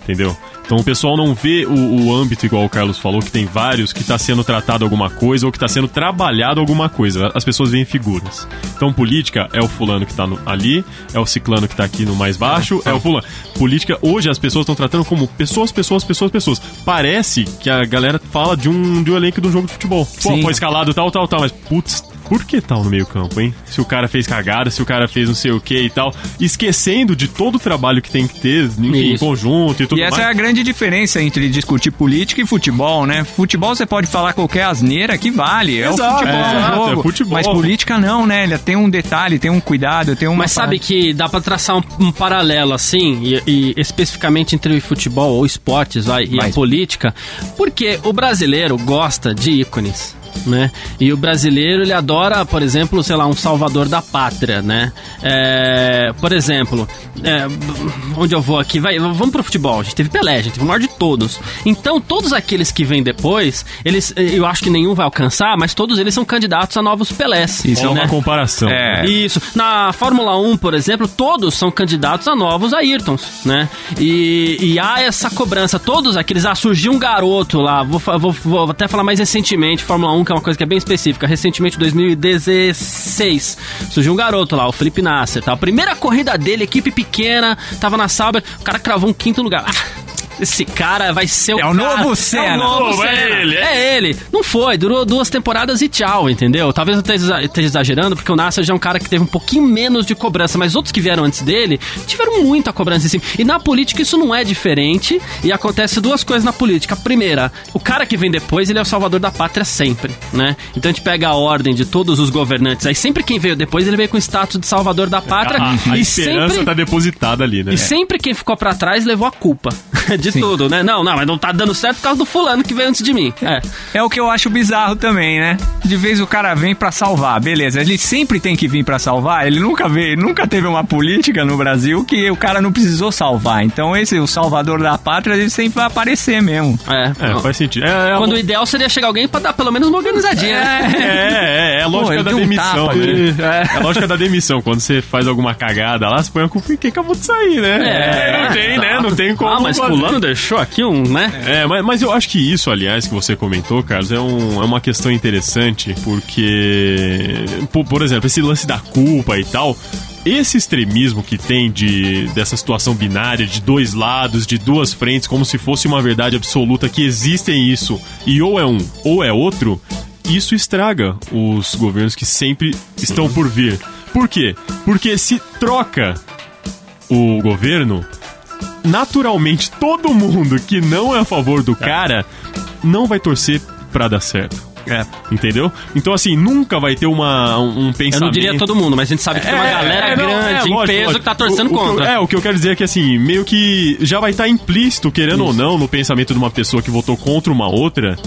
S3: Entendeu? Então o pessoal não vê o, o âmbito, igual o Carlos falou, que tem vários, que está sendo tratado alguma coisa ou que está sendo trabalhado alguma coisa. As pessoas veem figuras. Então política é o fulano que tá no- ali, é o ciclano que tá aqui no mais baixo, é o fulano. Política, hoje as pessoas estão tratando como pessoas, pessoas, pessoas, pessoas. Parece que a galera fala de um, de um elenco de um jogo de futebol. Pô,
S4: Sim.
S3: foi escalado tal, tal, tal, mas putz, por que tal no meio campo, hein? Se o cara fez cagada, se o cara fez não sei o que e tal, esquecendo de todo o trabalho que tem que ter, enfim, em conjunto e tudo
S4: E essa
S3: mais.
S4: é a grande diferença entre discutir política e futebol, né? Futebol você pode falar qualquer asneira que vale. É
S3: Exato,
S4: o futebol,
S3: é,
S4: é o jogo.
S3: é futebol.
S4: Mas política não, né? Ele tem um detalhe, tem um cuidado, tem uma.
S2: Mas sabe que dá pra traçar um, um paralelo assim, e, e especificamente entre o futebol ou esportes vai, e a
S4: Vai.
S2: política, porque o brasileiro gosta de ícones. Né? E o brasileiro ele adora, por exemplo, sei lá, um salvador da pátria, né? É, por exemplo, é, onde eu vou aqui, vai, vamos pro futebol. A gente teve Pelé, a gente teve o maior de todos. Então, todos aqueles que vêm depois, eles, eu acho que nenhum vai alcançar, mas todos eles são candidatos a novos Pelés.
S3: Isso é
S2: né?
S3: uma comparação.
S4: É.
S2: Isso. Na Fórmula 1, por exemplo, todos são candidatos a novos Ayrtons, né? E, e há essa cobrança. Todos aqueles. Ah, surgiu um garoto lá. Vou, vou, vou até falar mais recentemente, Fórmula 1, que é uma coisa que é bem específica. Recentemente, 2016, surgiu um garoto lá, o Felipe Nasser. Tá? A primeira corrida dele, equipe pequena, tava na Sauber, o cara cravou um quinto lugar. Ah, esse cara vai ser o
S4: É o
S2: cara-
S4: novo
S2: É
S4: Senna.
S2: o novo
S3: é
S2: Senna.
S3: ele, é.
S2: É ele. Não foi, durou duas temporadas e tchau, entendeu? Talvez eu esteja exagerando, porque o Nasser já é um cara que teve um pouquinho menos de cobrança, mas outros que vieram antes dele tiveram muita cobrança em cima. E na política isso não é diferente, e acontece duas coisas na política. A primeira, o cara que vem depois, ele é o salvador da pátria sempre, né? Então a gente pega a ordem de todos os governantes, aí sempre quem veio depois, ele veio com o status de salvador da pátria,
S3: A, a
S2: e
S3: esperança
S2: sempre...
S3: tá depositada ali, né?
S2: E sempre quem ficou pra trás levou a culpa [LAUGHS] de tudo, né? Não, não, mas não tá dando certo por causa do fulano que veio antes de mim. É.
S4: É o que eu acho bizarro também, né? De vez o cara vem pra salvar, beleza. Ele sempre tem que vir pra salvar. Ele nunca veio, nunca teve uma política no Brasil que o cara não precisou salvar. Então esse, o salvador da pátria, ele sempre vai aparecer mesmo.
S2: É,
S3: É, faz sentido. É, é
S2: Quando o ideal seria chegar alguém pra dar pelo menos uma organizadinha. né?
S3: É, é, é a lógica
S4: ele
S3: da
S4: deu um
S3: demissão,
S4: tapa
S3: né? É. a lógica da demissão. Quando você faz alguma cagada lá, você põe a culpa em quem acabou de sair, né?
S2: É,
S3: não tem, né? Não tem como.
S2: Ah, mas
S3: fazer.
S2: Deixou aqui um, né?
S3: É, mas, mas eu acho que isso, aliás, que você comentou, Carlos, é, um, é uma questão interessante, porque, por, por exemplo, esse lance da culpa e tal, esse extremismo que tem de dessa situação binária, de dois lados, de duas frentes, como se fosse uma verdade absoluta que existem isso, e ou é um ou é outro, isso estraga os governos que sempre estão por vir. Por quê? Porque se troca o governo, naturalmente todo mundo que não é a favor do cara não vai torcer pra dar certo.
S2: É.
S3: Entendeu? Então, assim, nunca vai ter uma, um um pensamento.
S2: Eu não diria todo mundo, mas a gente sabe que tem uma galera
S3: é, não,
S2: grande,
S3: é,
S2: em
S3: lógico,
S2: peso,
S3: lógico.
S2: que tá torcendo
S3: O- o que eu-
S2: contra.
S3: é, o que eu quero dizer é que, assim, meio que já vai estar implícito, querendo ou não, no pensamento de uma pessoa que votou contra uma outra,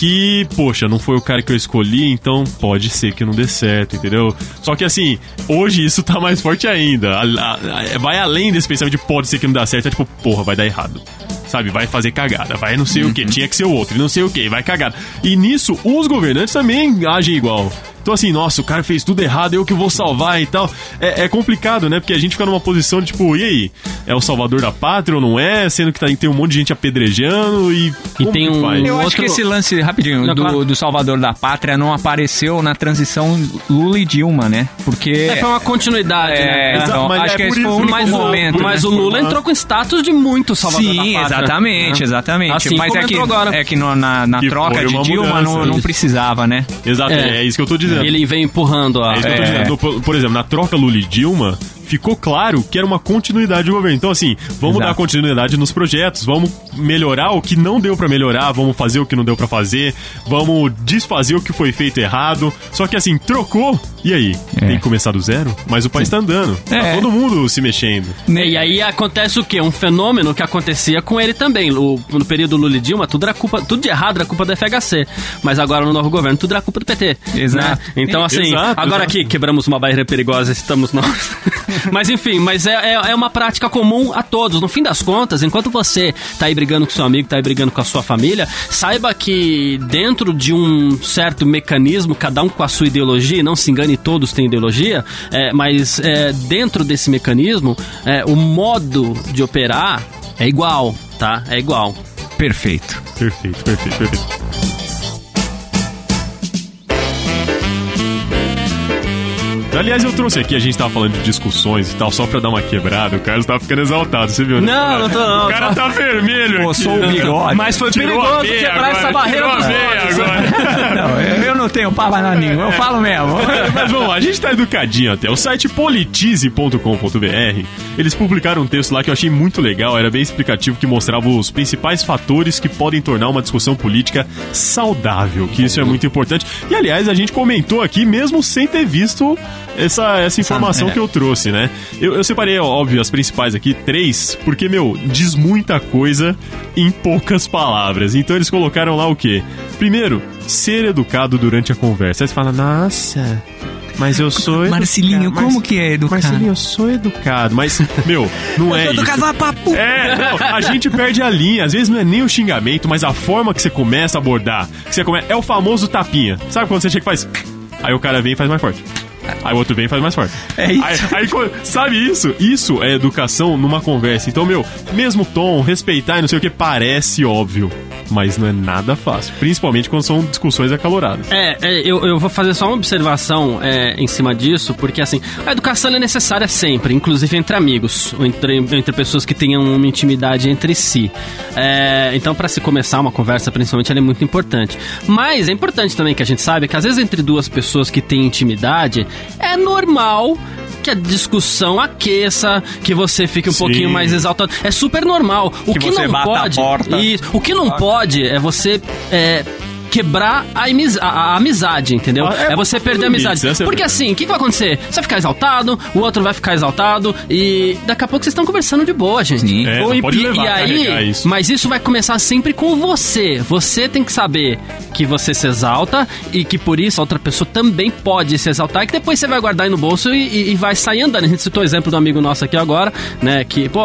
S3: que, poxa, não foi o cara que eu escolhi, então pode ser que não dê certo, entendeu? Só que, assim, hoje isso tá mais forte ainda. A- a- a- vai além desse pensamento de pode ser que não dá certo, é tipo, porra, vai dar errado. Sabe, vai fazer cagada, vai não sei o que, tinha que ser o outro, e não sei o que, vai cagada. E nisso, os governantes também agem igual. Então, assim, nossa, o cara fez tudo errado, eu que vou salvar e tal. É, é complicado, né? Porque a gente fica numa posição de tipo, e aí? É o salvador da pátria ou não é? Sendo que tá, tem um monte de gente apedrejando e.
S2: E tem
S3: que
S2: um-
S3: faz?
S4: Eu acho
S2: outro-
S4: que esse lance, rapidinho,
S2: Não,
S4: do,
S2: claro.
S4: do Salvador da Pátria não apareceu na transição Lula e Dilma, né? Porque.
S2: É, foi uma continuidade,
S4: É,
S2: né?
S4: então,
S3: mas
S4: acho
S3: é
S4: que esse foi o
S3: isso-
S4: único
S2: Mas, o,
S4: momento.
S2: mas
S4: né?
S2: o Lula entrou com status de muito salvador da
S4: Sim,
S2: pátria.
S4: exatamente,
S2: né?
S4: exatamente.
S2: Assim
S4: Mas
S2: como
S4: é que,
S2: agora.
S4: é que no- na, na
S3: Que
S4: troca
S3: foi
S4: de Dilma
S3: mudança,
S4: não, não precisava, né?
S3: Exato, é.
S2: É.
S3: é isso que eu tô dizendo.
S2: Ele vem empurrando a...
S3: É isso que eu tô
S4: É.
S3: dizendo. Por, por exemplo, na troca Lula e Dilma, ficou claro que era uma continuidade do governo. Então, assim, vamos
S4: Exato.
S3: dar continuidade nos projetos, vamos melhorar o que não deu pra melhorar, vamos fazer o que não deu pra fazer, vamos desfazer o que foi feito errado. Só que, assim, trocou, e aí?
S4: É.
S3: Tem que começar do zero? Mas o país tá andando. Tá
S4: É.
S3: todo mundo se mexendo.
S2: E aí acontece o quê? Um fenômeno que acontecia com ele também. O- no período Lula e Dilma, tudo era culpa, tudo de errado era culpa do FHC. Mas agora no novo governo, tudo era culpa do PT.
S4: Exato.
S2: né? Então, assim,
S3: Exato,
S2: agora
S3: exato.
S2: aqui quebramos uma barreira perigosa, estamos nós. [LAUGHS] mas enfim, mas é, é, é uma prática comum a todos. No fim das contas, enquanto você tá aí brigando com seu amigo, tá aí brigando com a sua família, saiba que dentro de um certo mecanismo, cada um com a sua ideologia, não se engane, todos têm ideologia, é, mas é, dentro desse mecanismo, é, o modo de operar é igual, tá? É igual.
S4: Perfeito.
S3: Perfeito, perfeito, perfeito. Aliás, eu trouxe aqui, a gente tava falando de discussões e tal, só pra dar uma quebrada. O Carlos tava ficando exaltado, você viu? né?
S2: Não, não tô, não.
S3: O cara tá vermelho.
S4: Pô,
S3: aqui.
S4: sou o bigode.
S2: Mas foi
S3: Tirou
S2: perigoso quebrar
S3: agora,
S2: essa barreira dos votos. [LAUGHS]
S4: Não, eu, eu não tenho pava na língua, eu falo mesmo. [LAUGHS]
S3: Mas vamos lá, a gente tá educadinho até. O site politize.com.br, eles publicaram um texto lá que eu achei muito legal, era bem explicativo, que mostrava os principais fatores que podem tornar uma discussão política saudável, que isso é muito importante. E aliás, a gente comentou aqui mesmo sem ter visto essa, essa informação
S4: é.
S3: que eu trouxe, né? Eu, eu separei, óbvio, as principais aqui, três, porque, meu, diz muita coisa em poucas palavras. Então eles colocaram lá o quê? Primeiro, ser educado durante a conversa. Aí você fala, nossa, mas eu sou educado.
S4: Marcelinho, como que é educado?
S3: Marcelinho, eu sou educado. Mas, meu, não [LAUGHS] é isso.
S4: vai pra pu-
S3: É, não, a gente perde a linha. Às vezes não é nem o xingamento, mas a forma que você começa a abordar. Que você come... É o famoso tapinha. Sabe quando você chega e faz. Aí o cara vem e faz mais forte. Aí o outro vem e faz mais forte.
S4: É isso.
S3: Aí, aí sabe isso? Isso é educação numa conversa. Então, meu, mesmo tom, respeitar e não sei o que, parece óbvio. Mas não é nada fácil. Principalmente quando são discussões acaloradas.
S2: É, é, eu, eu vou fazer só uma observação é, em cima disso, porque assim, a educação é necessária sempre, inclusive entre amigos, entre, entre pessoas que tenham uma intimidade entre si. É, então, para se começar uma conversa, principalmente, ela é muito importante. Mas é importante também que a gente saiba que às vezes entre duas pessoas que têm intimidade, é normal que a discussão aqueça, que você fique um
S3: Sim.
S2: pouquinho mais exaltado. É super normal. O
S4: Que
S2: que, não pode. Isso. O que não pode é você. é, Quebrar a, amiz- a- a amizade, entendeu?
S3: Ah, é
S2: É, você perder a amizade.
S3: essa é a
S2: Porque
S3: verdade.
S2: assim, o que, que vai acontecer? Você vai ficar exaltado, o outro vai ficar exaltado, e daqui a pouco vocês estão conversando de boa, gente.
S4: Sim.
S3: É,
S2: Ou e-
S3: pode levar
S2: e
S3: a
S2: aí,
S3: isso.
S2: mas isso vai começar sempre com você. Você tem que saber que você se exalta e que por isso a outra pessoa também pode se exaltar e que depois você vai guardar aí no bolso e, e- e vai sair andando. A gente citou o exemplo do amigo nosso aqui agora, né? Que, pô,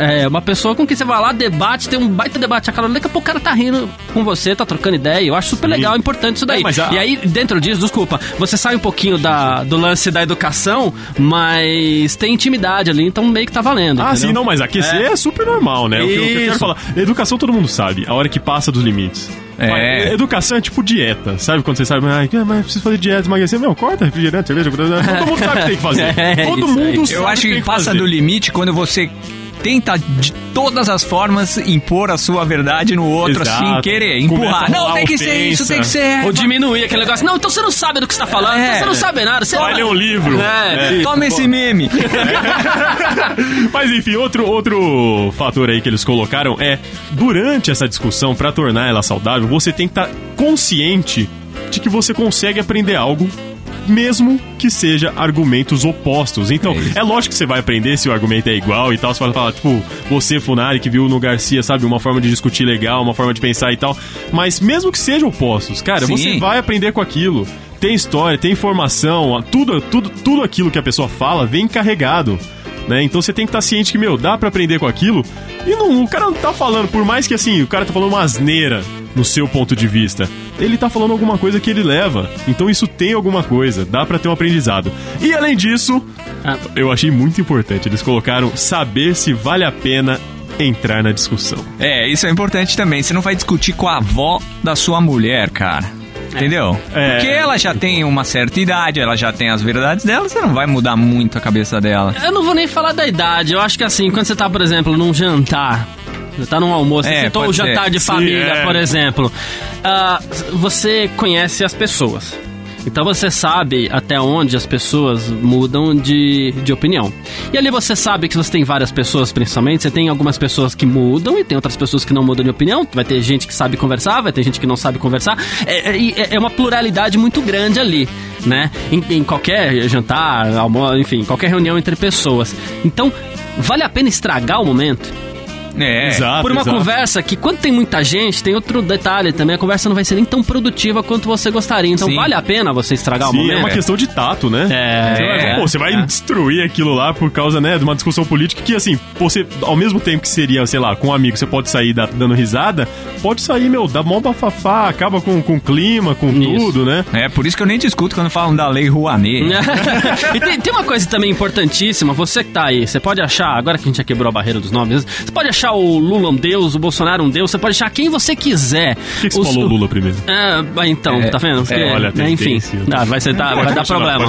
S2: é uma pessoa com quem você vai lá, debate, tem um baita debate aquela daqui a pouco o cara tá rindo com você, tá trocando ideia. Eu acho super legal, importante isso daí.
S3: É, mas a-
S2: E aí, dentro disso, desculpa, você sai um pouquinho da, do lance da educação, mas tem intimidade ali, então meio que tá valendo.
S3: Ah,
S2: entendeu?
S3: sim, não, mas aquecer é, super normal, né? O que, o que eu quero falar. Educação todo mundo sabe, a hora que passa dos limites.
S4: É.
S3: Mas Educação é tipo dieta, sabe? Quando você sabe, ah, mas preciso fazer dieta, emagrecer. Meu, corta refrigerante, cerveja. [LAUGHS] Todo mundo sabe o que tem que fazer. [LAUGHS]
S2: É,
S3: Todo
S2: isso aí.
S3: mundo sabe
S4: Eu acho que
S3: tem
S4: passa
S3: fazer.
S4: do limite quando você tenta de todas as formas impor a sua verdade no outro,
S3: Exato.
S4: assim, querer, empurrar. Não, tem que ser isso,
S3: ofensa.
S4: tem que ser.
S2: Ou diminuir aquele negócio. Não, então você não sabe do que você tá falando,
S4: É.
S2: então você não sabe nada. Você
S3: Vai ler um livro.
S2: É,
S4: Toma esse meme. [LAUGHS]
S3: Mas enfim, outro, outro fator aí que eles colocaram é durante essa discussão, pra tornar ela saudável, você tem que estar consciente de que você consegue aprender algo mesmo que seja argumentos opostos. Então, é, lógico que você vai aprender se o argumento é igual e tal. Você vai falar, tipo, você, Funari, que viu no Garcia, sabe, uma forma de discutir legal, uma forma de pensar e tal. Mas mesmo que sejam opostos, cara,
S4: Sim.
S3: você vai aprender com aquilo. Tem história, tem informação, tudo, tudo, tudo aquilo que a pessoa fala vem carregado. Né? Então você tem que estar ciente que, meu, dá pra aprender com aquilo. E não, o cara não tá falando, por mais que assim, o cara tá falando uma asneira no seu ponto de vista. Ele tá falando alguma coisa que ele leva. Então isso tem alguma coisa, dá pra ter um aprendizado. E além disso,
S2: Ah.
S3: eu achei muito importante, eles colocaram saber se vale a pena entrar na discussão.
S4: É, isso é importante também. Você não vai discutir com a avó da sua mulher, cara. Entendeu?
S3: É.
S4: Porque ela já tem uma certa idade, ela já tem as verdades dela, você não vai mudar muito a cabeça dela.
S2: Eu não vou nem falar da idade. Eu acho que assim, quando você tá, por exemplo, num jantar. Você tá num almoço,
S4: É,
S2: você
S4: ser.
S2: jantar de
S3: Sim,
S2: família,
S3: é.
S2: por exemplo. Ah, você conhece as pessoas. Então você sabe até onde as pessoas mudam de, de opinião. E ali você sabe que você tem várias pessoas, principalmente. Você tem algumas pessoas que mudam e tem outras pessoas que não mudam de opinião. Vai ter gente que sabe conversar, vai ter gente que não sabe conversar. É, é, é uma pluralidade muito grande ali, né? Em, em qualquer jantar, almoço, enfim, qualquer reunião entre pessoas. Então, vale a pena estragar o momento?
S4: É.
S3: Exato.
S2: Por uma
S3: exato.
S2: conversa que, quando tem muita gente, tem outro detalhe também, a conversa não vai ser nem tão produtiva quanto você gostaria. Então
S4: Sim.
S2: vale a pena você estragar o
S3: Sim,
S2: momento?
S3: é uma questão de tato, né?
S2: É,
S3: Você vai,
S2: é,
S3: pô, você vai
S2: é.
S3: destruir aquilo lá por causa, né, de uma discussão política que, assim, você, ao mesmo tempo que seria, sei lá, com um amigo, você pode sair da- dando risada, pode sair, meu, dá mó bafafá, acaba com, com o clima, com
S2: Isso.
S3: tudo, né?
S4: É, por isso que eu nem discuto quando falam da lei Rouanet. [LAUGHS]
S2: e tem, tem uma coisa também importantíssima, você que tá aí, você pode achar, agora que a gente já quebrou a barreira dos nomes, você pode achar o Lula um deus, o Bolsonaro um deus, você pode achar quem você quiser.
S3: Por que, que você
S2: Os-
S3: falou Lula primeiro?
S2: Ah, então, tá vendo? Porque,
S3: olha,
S2: né, enfim, ah, vai, ser, tá, vai dar problema.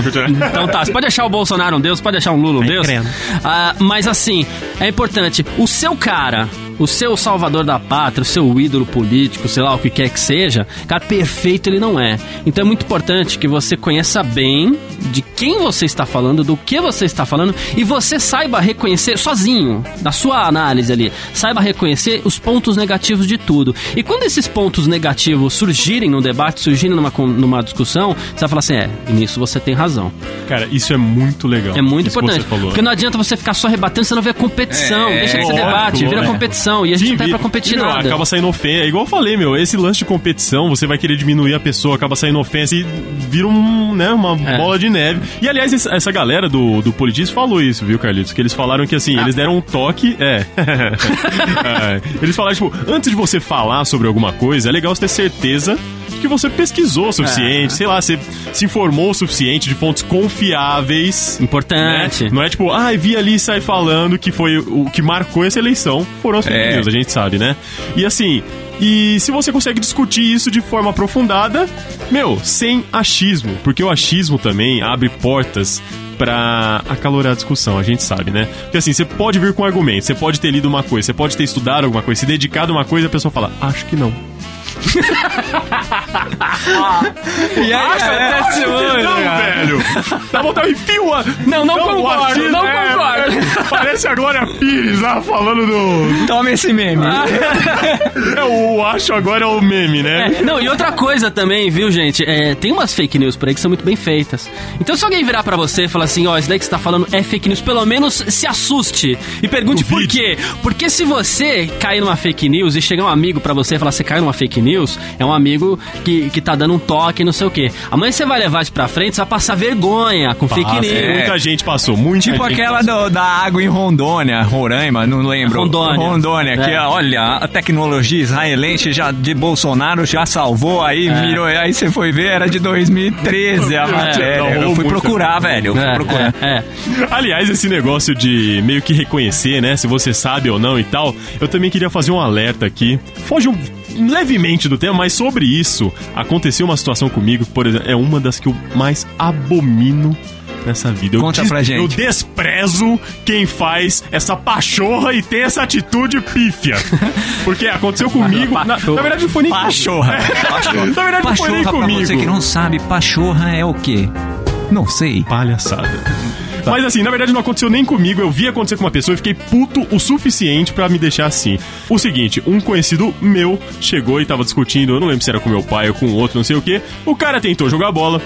S2: Então tá, você pode achar o Bolsonaro um deus, pode achar um Lula um deus.
S3: credo.
S2: Ah, mas assim, é importante, o seu cara, o seu salvador da pátria, o seu ídolo político, sei lá, o que quer que seja, cara, perfeito ele não é. Então é muito importante que você conheça bem de quem você está falando, do que você está falando, e você saiba reconhecer sozinho, na sua análise ali, saiba reconhecer os pontos negativos de tudo. E quando esses pontos negativos surgirem no debate, surgirem numa, numa discussão, você vai falar assim: é, e nisso você tem razão.
S3: Cara, isso é muito legal.
S2: É muito importante. Porque não adianta você ficar só rebatendo, você não vê competição.
S4: É,
S2: Deixa de ser debate, vira
S3: lógico.
S2: Competição. E a gente não tá pra competir
S3: meu,
S2: nada.
S3: Acaba saindo ofensa. É igual eu falei, meu, esse lance de competição, você vai querer diminuir a pessoa, acaba saindo ofensa e vira um, né, uma
S2: É.
S3: bola de neve. E aliás, essa- galera do, do Politis falou isso, viu, Carlitos? Que eles falaram que assim,
S2: Ah.
S3: eles deram um toque. É. [LAUGHS] É. Eles falaram, tipo, antes de você falar sobre alguma coisa, é legal você ter certeza que você pesquisou o
S2: É.
S3: suficiente, sei lá, você se informou o suficiente de fontes confiáveis.
S2: Importante.
S3: Né? Não é tipo, ah, vi ali e sai falando que foi o que marcou essa eleição. Foram as fake
S4: É.
S3: news, a gente sabe, né? E assim, e se você consegue discutir isso de forma aprofundada, meu, sem achismo, porque o achismo também abre portas pra acalorar a discussão, a gente sabe, né? Porque assim, você pode vir com argumentos, você pode ter lido uma coisa, você pode ter estudado alguma coisa, se dedicado a uma coisa, a pessoa fala, acho que não.
S4: E aí, acontece muito,
S3: não,
S4: cara.
S3: velho! Dá vontade, enfio a...
S2: Não, não
S3: o
S2: concordo, não
S3: é,
S2: concordo.
S3: Parece a Glória Pires lá falando do...
S4: Toma esse meme.
S3: É, o acho agora é o meme, né?
S2: É, não, e outra coisa também, viu, gente? É, tem umas fake news por aí que são muito bem feitas. Então, se alguém virar pra você e falar assim, ó, isso daí que você tá falando é fake news, pelo menos se assuste e pergunte por
S3: Duvide.
S2: quê. Porque se você cair numa fake news e chegar um amigo pra você e falar, você caiu numa fake news, é um amigo que, que tá dando um toque, não sei o quê. Amanhã você vai levar isso pra frente, você vai passar vergonha com fake
S3: Passa,
S2: news.
S4: é.
S3: Muita gente passou, muita
S4: Tipo
S3: gente
S4: aquela
S3: passou.
S4: do- da água em Rondônia, Roraima, não lembro.
S2: Rondônia.
S4: Rondônia, que
S2: É.
S4: olha, a tecnologia israelense já de Bolsonaro já salvou aí,
S2: É.
S4: mirou, aí você foi ver, era de 2013 a matéria.
S3: não,
S4: eu fui
S3: muito.
S4: procurar, velho. Eu fui
S2: É,
S4: procurar.
S2: é, é.
S3: Aliás, esse negócio de meio que reconhecer, né? Se você sabe ou não e tal, eu também queria fazer um alerta aqui. Foge um- levemente do tema, mas sobre isso, aconteceu uma situação comigo que, por exemplo, é uma das que eu mais abomino nessa vida. Eu
S4: Conta pra gente.
S3: Eu desprezo quem faz essa pachorra e tem essa atitude pífia. [LAUGHS] Porque aconteceu comigo. Na, na verdade, não foi nem
S4: Pachorra. [LAUGHS]
S3: Na verdade, não foi nem
S4: Pachorra, pra
S3: comigo.
S4: você que não sabe, pachorra é o quê? Não sei.
S3: Palhaçada. Mas assim, na verdade não aconteceu nem comigo. Eu vi acontecer com uma pessoa e fiquei puto o suficiente pra me deixar assim. O seguinte, um conhecido meu chegou e tava discutindo, eu não lembro se era com meu pai ou com outro, não sei o que. O cara tentou jogar bola.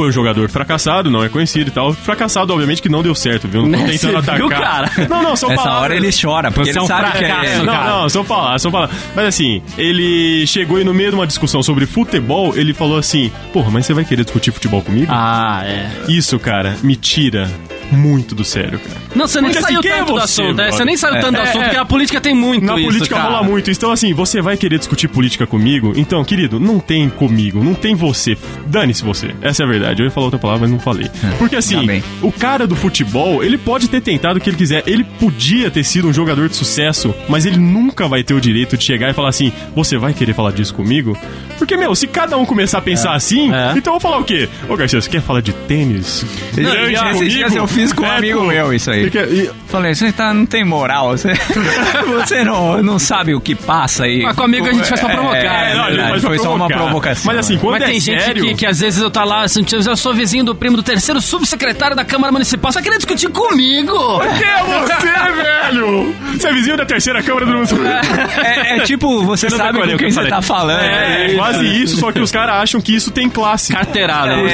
S3: Foi um jogador fracassado, não é conhecido e tal. Fracassado, obviamente, que não deu certo, viu? Não tô
S2: Né,
S3: tentando atacar.
S2: viu, cara?
S3: Não, não, são
S4: Nessa
S3: palavras.
S4: hora ele chora, porque
S2: Você é
S4: ele
S2: um
S4: sabe que é...
S2: fracasso,
S3: Não,
S2: cara.
S3: não, são palavras, são palavras. Mas assim, ele chegou e no meio de uma discussão sobre futebol, ele falou assim: Porra, mas você vai querer discutir futebol comigo?
S2: Ah, é.
S3: Isso, cara, me tira muito do sério, cara.
S2: Não, você nem
S3: Porque assim,
S2: saiu
S3: é
S2: tanto do
S3: você,
S2: assunto, é,
S3: brother?
S2: você nem saiu tanto do
S3: É,
S2: assunto,
S3: é.
S2: porque a política tem muito
S3: Na
S2: isso,
S3: política
S2: cara.
S3: rola muito. Então, assim, você vai querer discutir política comigo? Então, querido, não tem comigo, não tem você. Dane-se você. Essa é a verdade. Eu ia falar outra palavra, mas não falei. Porque assim,
S4: Tá
S3: o cara do futebol, ele pode ter tentado o que ele quiser. Ele podia ter sido um jogador de sucesso, mas ele nunca vai ter o direito de chegar e falar assim: você vai querer falar disso comigo? Porque, meu, se cada um começar a pensar assim,
S2: É.
S3: então eu vou falar o quê? Ô, Garcia, você quer falar de tênis? Grande comigo?
S4: dias eu fiz com um
S3: É,
S4: amigo meu isso aí.
S3: Quer- e-
S4: Falei, você tá, não tem moral, você, [LAUGHS] você não, não sabe o que passa aí.
S2: Mas comigo a gente faz pra provocar,
S4: É,
S2: é
S3: não, a gente
S4: verdade,
S3: faz
S4: foi só uma
S3: provocar.
S4: provocação.
S3: Mas assim, quando
S2: Mas
S3: é
S2: tem gente
S3: sério...
S2: que, que às vezes eu tá lá, assim, eu sou vizinho do primo do terceiro subsecretário da Câmara Municipal, você queria discutir comigo?
S3: Quem é [LAUGHS] você, velho? Você é vizinho da terceira Câmara do Município.
S4: É, é tipo, você
S3: Eu
S4: sabe com
S3: que
S4: quem
S3: eu
S4: você
S3: falei.
S4: tá falando.
S3: É, é quase isso, só que os caras acham que isso tem classe.
S2: Carteirada.
S3: É,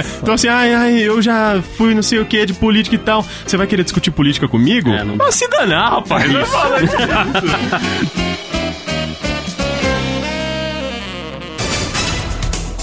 S3: é. Então assim, ai, ai, eu já fui não sei o que de política e tal. Você vai querer discutir política comigo?
S2: É, não.
S3: Ah, se danar, rapaz. Não fala [LAUGHS] disso.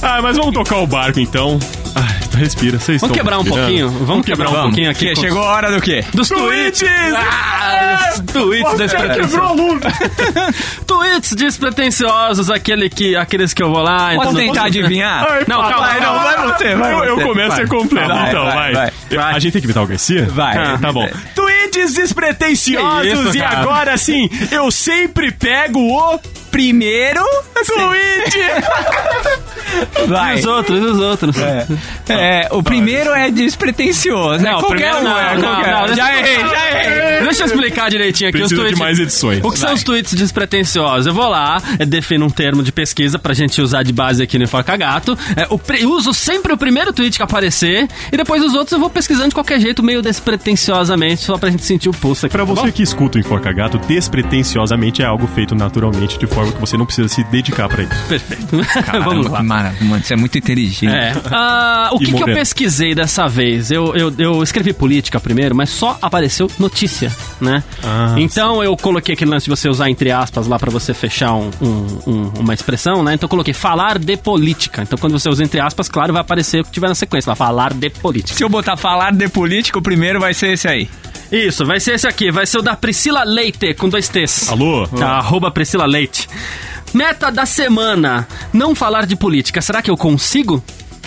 S3: Ah, mas vamos tocar o barco então. Ai, respira, vocês
S2: Vamos quebrar um pouquinho, vamos quebrar um pouquinho aqui.
S4: Que
S2: com-
S4: chegou a hora do quê?
S2: Dos
S3: Tweets!
S2: tweets! Ah, tweets despretensiosos. [LAUGHS] Tweets despretensiosos, aquele que, aqueles que eu vou lá. então
S4: Posso tentar adivinhar?
S3: Ai,
S2: Não, calma,
S4: Vai, não, vai você, vai
S3: eu, eu
S4: você.
S3: começo
S4: Vai.
S3: e completo,
S4: Vai,
S3: então,
S4: vai,
S3: vai.
S4: vai.
S3: Eu- A gente tem que evitar o Garcia?
S4: Vai.
S3: Ah, tá bom. Tweets despretensiosos
S2: Que isso,
S3: e agora sim, eu sempre pego o
S4: Primeiro,
S3: tweet! [LAUGHS]
S2: E
S4: vai.
S2: os outros, e os outros.
S4: É, o primeiro é despretensioso?
S2: Não, o
S4: qualquer
S2: primeiro
S4: um,
S2: não,
S4: é,
S2: não,
S4: qualquer
S2: não,
S4: Já
S2: eu-
S4: errei, já errei.
S2: Deixa eu explicar direitinho aqui
S3: Precisa
S2: os tweets.
S3: de mais edições.
S2: O que são os tweets despretensiosos? Eu vou lá, é, defino um termo de pesquisa pra gente usar de base aqui no Enforca Gato. É, o pri- uso sempre o primeiro tweet que aparecer e depois os outros eu vou pesquisando de qualquer jeito, meio despretensiosamente, só pra gente sentir o pulso aqui.
S3: Pra
S2: tá
S3: você
S2: bom?
S3: que escuta o Enforca Gato, despretensiosamente é algo feito naturalmente, de forma que você não precisa se dedicar pra isso.
S2: Perfeito. [LAUGHS] [LAUGHS] Vamos
S4: Caramba,
S2: lá.
S4: que maravilha, mano, você é muito inteligente.
S2: É. Ah, o que, que eu pesquisei dessa vez? Eu, eu, eu escrevi política primeiro, mas só apareceu notícia, né?
S3: Ah,
S2: então eu coloquei aquele lance de você usar entre aspas lá pra você fechar um- um- um- uma expressão, né? Então eu coloquei falar de política. Então quando você usa entre aspas, claro, vai aparecer o que tiver na sequência lá, falar de política.
S4: Se eu botar falar de política, o primeiro vai ser esse aí.
S2: Isso, vai ser esse aqui, vai ser o da Priscila Leite, com dois T's.
S3: Alô?
S2: Tá, arroba Priscila Leite. Meta da semana, não falar de política. Será que eu consigo?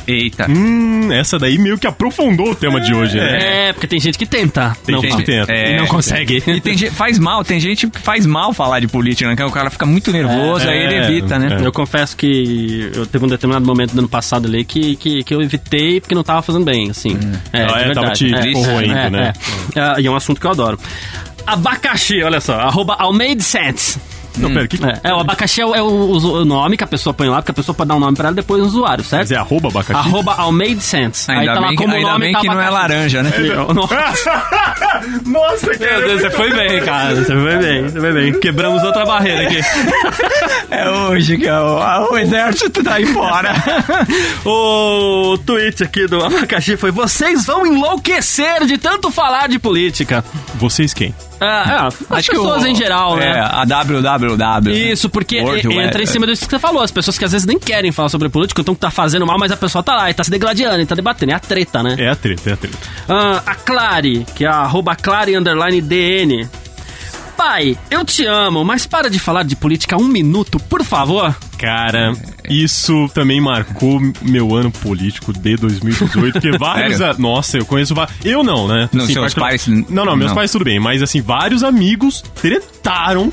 S4: Eita.
S3: Hum, essa daí meio que aprofundou o tema de hoje, né?
S2: É, porque tem gente que tenta.
S3: Tem
S2: não
S3: gente que tenta.
S4: É.
S2: E não consegue.
S4: E tem gente, faz mal, tem gente que faz mal falar de política, né? Que o cara fica muito nervoso,
S3: É,
S4: aí ele
S3: é,
S4: evita, né?
S3: é.
S2: Eu confesso que eu teve um determinado momento do ano passado ali que, que, que eu evitei porque não tava fazendo bem, assim. É,
S3: Ah, é, tava te corroendo,
S2: é,
S3: né?
S2: É. É, E é um assunto que eu adoro. Abacaxi, olha só, arroba Sense.
S3: Não, pera, que...
S2: É, é, o abacaxi é, o, é o- o nome que a pessoa põe lá, porque a pessoa pode dar um nome pra ela depois no usuário, certo?
S3: Mas é arroba abacaxi?
S2: Arroba Almade Sense.
S4: Ainda
S2: Aí tá lá
S4: bem, que-
S2: como
S4: ainda
S2: nome
S4: bem
S2: tá
S4: que não é
S2: abacaxi.
S4: laranja, né? [LAUGHS]
S2: Nossa, [LAUGHS]
S3: Nossa,
S2: meu Deus, você foi bem, cara. Você foi bem, você foi bem. Quebramos outra barreira aqui.
S4: É hoje que o, o exército tá aí fora. [LAUGHS]
S2: O tweet aqui do abacaxi foi: Vocês vão enlouquecer de tanto falar de política.
S3: Vocês quem?
S2: É, é, as pessoas
S4: o-
S2: em geral,
S4: É,
S2: né?
S4: a WWW.
S2: Isso, porque
S4: World
S2: entra
S4: Web.
S2: em cima disso que você falou. As pessoas que às vezes nem querem falar sobre política, então tá fazendo mal, mas a pessoa tá lá e tá se degladiando e tá debatendo. É a treta, né?
S3: É a treta, é a treta.
S2: Ah, a Clary, que é a arroba Clary underline DN. Pai, eu te amo, mas para de falar de política um minuto, por favor.
S3: Cara, isso também marcou meu ano político de 2018, porque [LAUGHS] vários... A- Nossa, eu conheço vários... Eu não, né?
S4: Não,
S3: Assim,
S4: seus
S3: particular-
S4: pais-
S3: Não, não, meus
S4: não.
S3: pais tudo bem, mas assim, vários amigos tretaram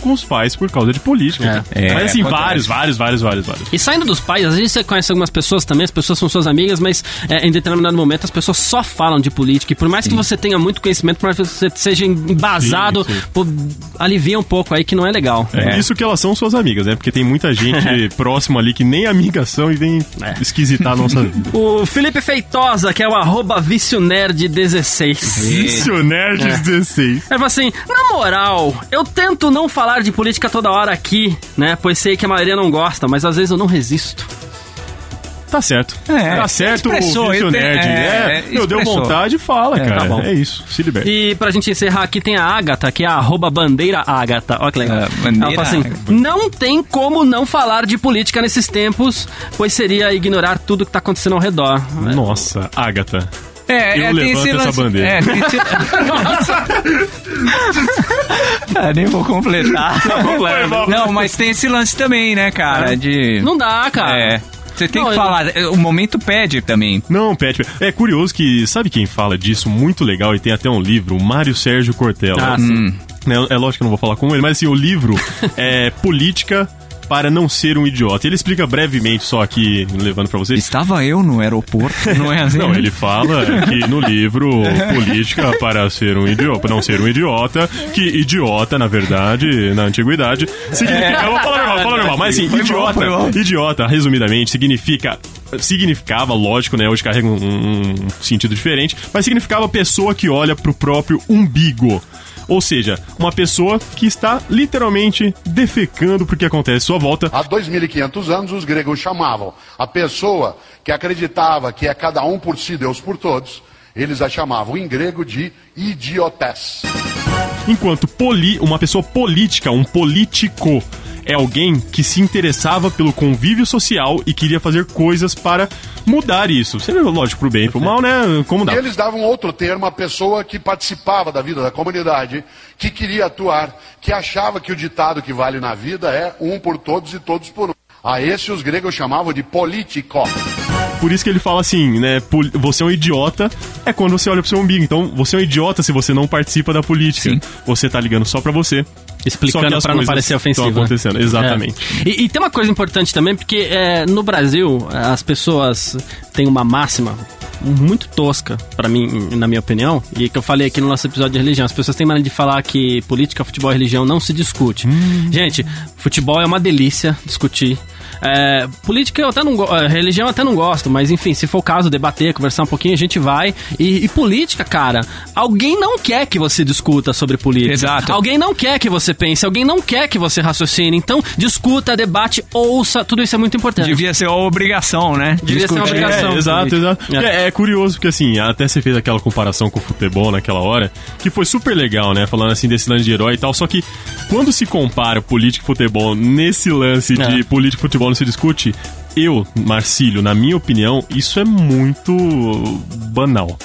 S3: com os pais por causa de política. cara.
S4: É,
S3: mas assim, vários, vários, vários, vários, vários.
S2: E saindo dos pais, às vezes você conhece algumas pessoas também, as pessoas são suas amigas, mas é, em determinado momento as pessoas só falam de política. E por mais que você tenha muito conhecimento, por mais que você seja embasado,
S3: Sim, sim.
S2: pô, alivia um pouco aí que não é legal.
S3: É. Por isso que elas são suas amigas, né? Porque tem muita gente [LAUGHS] [LAUGHS] próxima ali que nem amigas são e vem
S2: É.
S3: esquisitar a nossa [LAUGHS] vida.
S2: O Felipe Feitosa, que é o arroba vicionerd16.
S3: Vício Nerd
S2: É.
S3: 16.
S2: Ele assim: na moral, eu tento não falar de política toda hora aqui, né? Pois sei que a maioria não gosta, mas às vezes eu não resisto.
S3: Tá certo.
S4: É,
S3: tá certo,
S4: expressou,
S3: Vício
S4: eu te-
S3: Nerd.
S4: é,
S3: É, meu, deu
S4: expressou.
S3: vontade, fala, cara.
S2: tá bom.
S3: É isso, se liberte.
S2: E pra gente encerrar aqui tem a Agatha, que é a arroba bandeira Agatha. Olha que legal.
S4: É, bandeira
S2: Ela fala assim:
S4: Agatha.
S2: não tem como não falar de política nesses tempos, pois seria ignorar tudo que tá acontecendo ao redor.
S3: Nossa, Agatha.
S4: É,
S3: Eu
S4: é, tem
S3: levanto
S4: esse
S3: essa
S4: lance-
S3: bandeira.
S4: É. Ah, nem vou completar.
S3: Mal.
S4: Não, mas tem esse lance também, né, cara? De.
S2: Não dá, cara.
S4: É. Você tem
S2: Não,
S4: que
S2: eu-
S4: falar. O momento pede também.
S3: Não, Pet. É curioso que, sabe quem fala disso muito legal e tem até um livro? O Mário Sérgio Cortella.
S2: Ah, sim.
S3: Né, É lógico que eu não vou falar com ele, mas assim, o livro [LAUGHS] é Política para não ser um idiota. Ele explica brevemente, só aqui, levando pra vocês.
S4: Estava eu no aeroporto, não é assim?
S3: Não, ele fala que no livro Política para ser um idiota, para não ser um idiota, que idiota, na verdade, na antiguidade, significa. Eu vou falar normal, falar normal, mas assim,
S4: Foi bom,
S3: idiota,
S4: foi bom.
S3: idiota, resumidamente, significa. Significava, lógico, né? Hoje carrega um, um sentido diferente, mas significava pessoa que olha pro próprio umbigo. Ou seja, uma pessoa que está literalmente defecando porque acontece à sua volta.
S7: Há 2.500 anos, os gregos chamavam a pessoa que acreditava que é cada um por si, Deus por todos, eles a chamavam em grego de idiotes.
S3: Enquanto poli, uma pessoa política, um político, é alguém que se interessava pelo convívio social e queria fazer coisas para mudar isso. Seria lógico pro bem e pro mal, né? Como
S7: E
S3: dá.
S7: eles davam outro termo à pessoa que participava da vida da comunidade, que queria atuar, que achava que o ditado que vale na vida é um por todos e todos por um. A esse os gregos chamavam de político.
S3: Por isso que ele fala assim, né? Você é um idiota é quando você olha pro seu umbigo. Então, você é um idiota se você não participa da política.
S4: Sim.
S3: Você tá ligando só pra você.
S2: Explicando pra não parecer ofensivo. né?
S3: acontecendo, exatamente.
S2: É. E, e tem uma coisa importante também, porque é, no Brasil as pessoas têm uma máxima muito tosca, pra mim, na minha opinião, e que eu falei aqui no nosso episódio de religião. As pessoas têm maneira de falar que política, futebol e religião não se discute. Gente, futebol é uma delícia discutir. É, política eu até não é, religião eu até não gosto, mas enfim, se for o caso, debater, conversar um pouquinho, a gente vai. E, e política, cara, alguém não quer que você discuta sobre política.
S4: Exato.
S2: Alguém não quer que você pense, alguém não quer que você raciocine. Então, discuta, debate, ouça, tudo isso é muito importante.
S4: Devia ser uma obrigação, né?
S2: Devia ser uma
S4: Discutir.
S2: obrigação.
S3: É, exato, exato.
S2: É.
S3: É. é curioso porque assim, até você fez aquela comparação com o futebol naquela hora, que foi super legal, né? Falando assim desse lance de herói e tal. Só que quando se compara política e futebol nesse lance de
S2: É.
S3: política e futebol não se discute, eu, Marcílio, na minha opinião, isso é muito banal.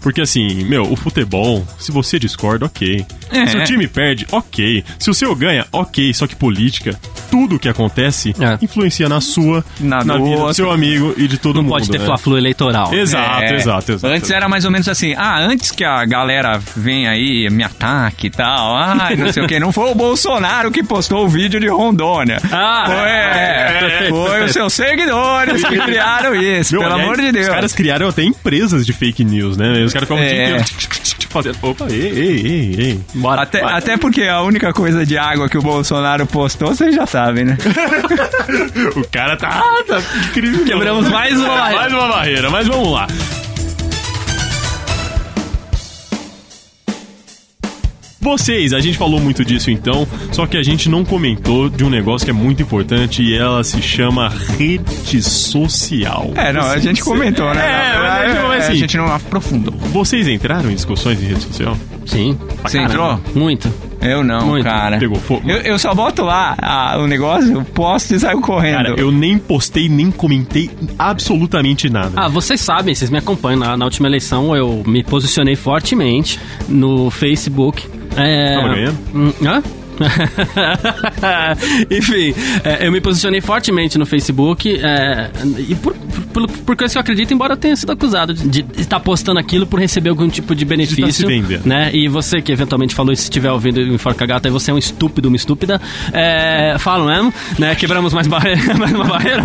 S3: Porque assim, meu, o futebol, se você discorda, ok.
S4: É.
S3: Se o time perde, ok. Se o seu ganha, ok. Só que política, tudo que acontece
S2: É.
S3: influencia na sua,
S4: Na
S3: na, vida do seu amigo e de todo
S2: Não
S3: mundo.
S2: pode ter
S3: né?
S2: fla-flu eleitoral.
S3: Exato,
S4: É.
S3: exato, exato.
S4: Antes era mais ou menos assim, ah, antes que a galera venha aí, me ataque e tal, ah, não sei o que, não foi o Bolsonaro que postou o vídeo de Rondônia.
S2: Ah,
S4: foi,
S3: é,
S4: foi os seus seguidores que criaram isso,
S3: Meu,
S4: pelo
S3: aliás,
S4: amor de Deus.
S3: Os caras criaram até empresas de fake news, né? Os caras ficam
S4: É.
S3: fazendo. Opa, ei, ei, ei, ei.
S2: Bora.
S4: Até, até porque a única coisa de água que o Bolsonaro postou, vocês já sabem, né? [LAUGHS]
S3: O cara tá, tá incrível.
S2: Quebramos mais uma barreira.
S3: Mais uma barreira, mas vamos lá. Vocês, a gente falou muito disso então, só que a gente não comentou de um negócio que é muito importante e ela se chama rede social.
S4: É, não, a gente comentou, né?
S3: É, mas a gente não
S4: é,
S3: assim.
S4: a gente não aprofundou.
S3: Vocês entraram em discussões em rede social?
S2: Sim. pra
S4: Você
S2: caramba.
S4: entrou?
S2: Muito.
S4: Eu não,
S2: Muito.
S4: cara.
S3: Pegou fogo?
S4: Eu, eu só boto lá ah, o negócio, posto e saio correndo.
S3: Cara, eu nem postei, nem comentei absolutamente nada.
S2: Ah, vocês sabem, vocês me acompanham. Na, na última eleição eu me posicionei fortemente no Facebook. É...
S3: Tava ganhando?
S2: Hum, hã? [LAUGHS] Enfim, é, eu me posicionei fortemente no Facebook é, e por, por, por coisa que eu acredito, embora eu tenha sido acusado de, de estar postando aquilo por receber algum tipo de benefício.
S3: se vendendo.
S2: né? E você que eventualmente falou isso, se estiver ouvindo em Forca Gata, aí você é um estúpido, uma estúpida. É, falo mesmo, né? Quebramos mais, barreira, [LAUGHS] mais uma barreira.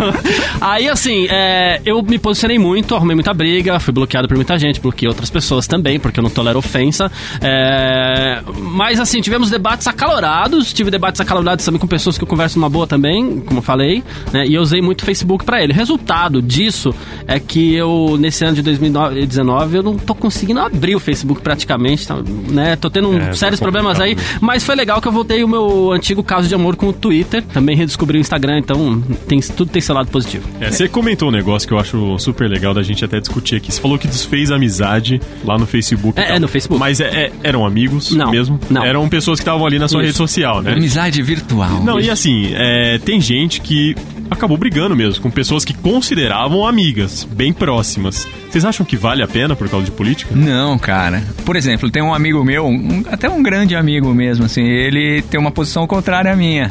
S2: Aí, assim, é, eu me posicionei muito, arrumei muita briga, fui bloqueado por muita gente, bloqueei outras pessoas também, porque eu não tolero ofensa. É, mas, assim, tivemos debates acalorados, tive debates acalorados também com pessoas que eu converso numa boa também, como eu falei, né? E eu usei muito o Facebook pra ele. Resultado disso é que eu, nesse ano de 2019, eu não tô conseguindo abrir o Facebook praticamente, tá, né? Tô tendo
S3: É, tá
S2: sérios problemas aí, mas foi legal que eu voltei o meu antigo caso de amor com o Twitter, também redescobri o Instagram, então tem, tudo tem seu lado positivo.
S3: É, você comentou um negócio que eu acho super legal da gente até discutir aqui. Você falou que desfez amizade lá no Facebook.
S2: É, é, no Facebook.
S3: Mas é- é- eram amigos
S2: Não,
S3: mesmo?
S2: não.
S3: Eram pessoas que estavam ali na sua
S2: Isso.
S3: rede social, né?
S4: Amizade virtual.
S3: Não, e assim, é, tem gente que acabou brigando mesmo com pessoas que consideravam amigas, bem próximas. Vocês acham que vale a pena por causa de política?
S4: Não, cara. Por exemplo, tem um amigo meu, um- até um grande amigo mesmo, assim, ele tem uma posição contrária à minha.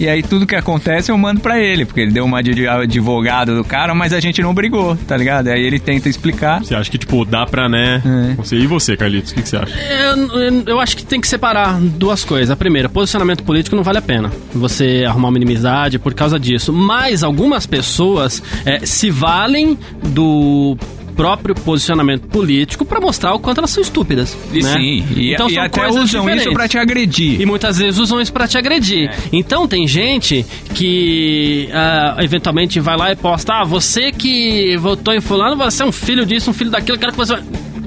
S4: E aí tudo que acontece eu mando pra ele, porque ele deu uma de advogado do cara, mas a gente não brigou, tá ligado? Aí ele tenta explicar.
S3: Você acha que, tipo, dá pra, né?
S4: É.
S3: Você, e você, Carlitos, o que, que você acha?
S2: Eu, eu- eu acho que tem que separar duas coisas. A primeira, posicionamento político não vale a pena. Você arrumar uma inimizade por causa disso. Mas algumas pessoas é, se valem do próprio posicionamento político pra mostrar o quanto elas são estúpidas.
S4: E
S2: né?
S4: sim, e,
S2: então
S4: e até usam isso
S2: diferentes.
S4: pra te agredir.
S2: E muitas vezes usam isso pra te agredir. Então tem gente que ah, eventualmente vai lá e posta: Ah, você que votou em fulano, você é um filho disso, um filho daquilo, quero que você.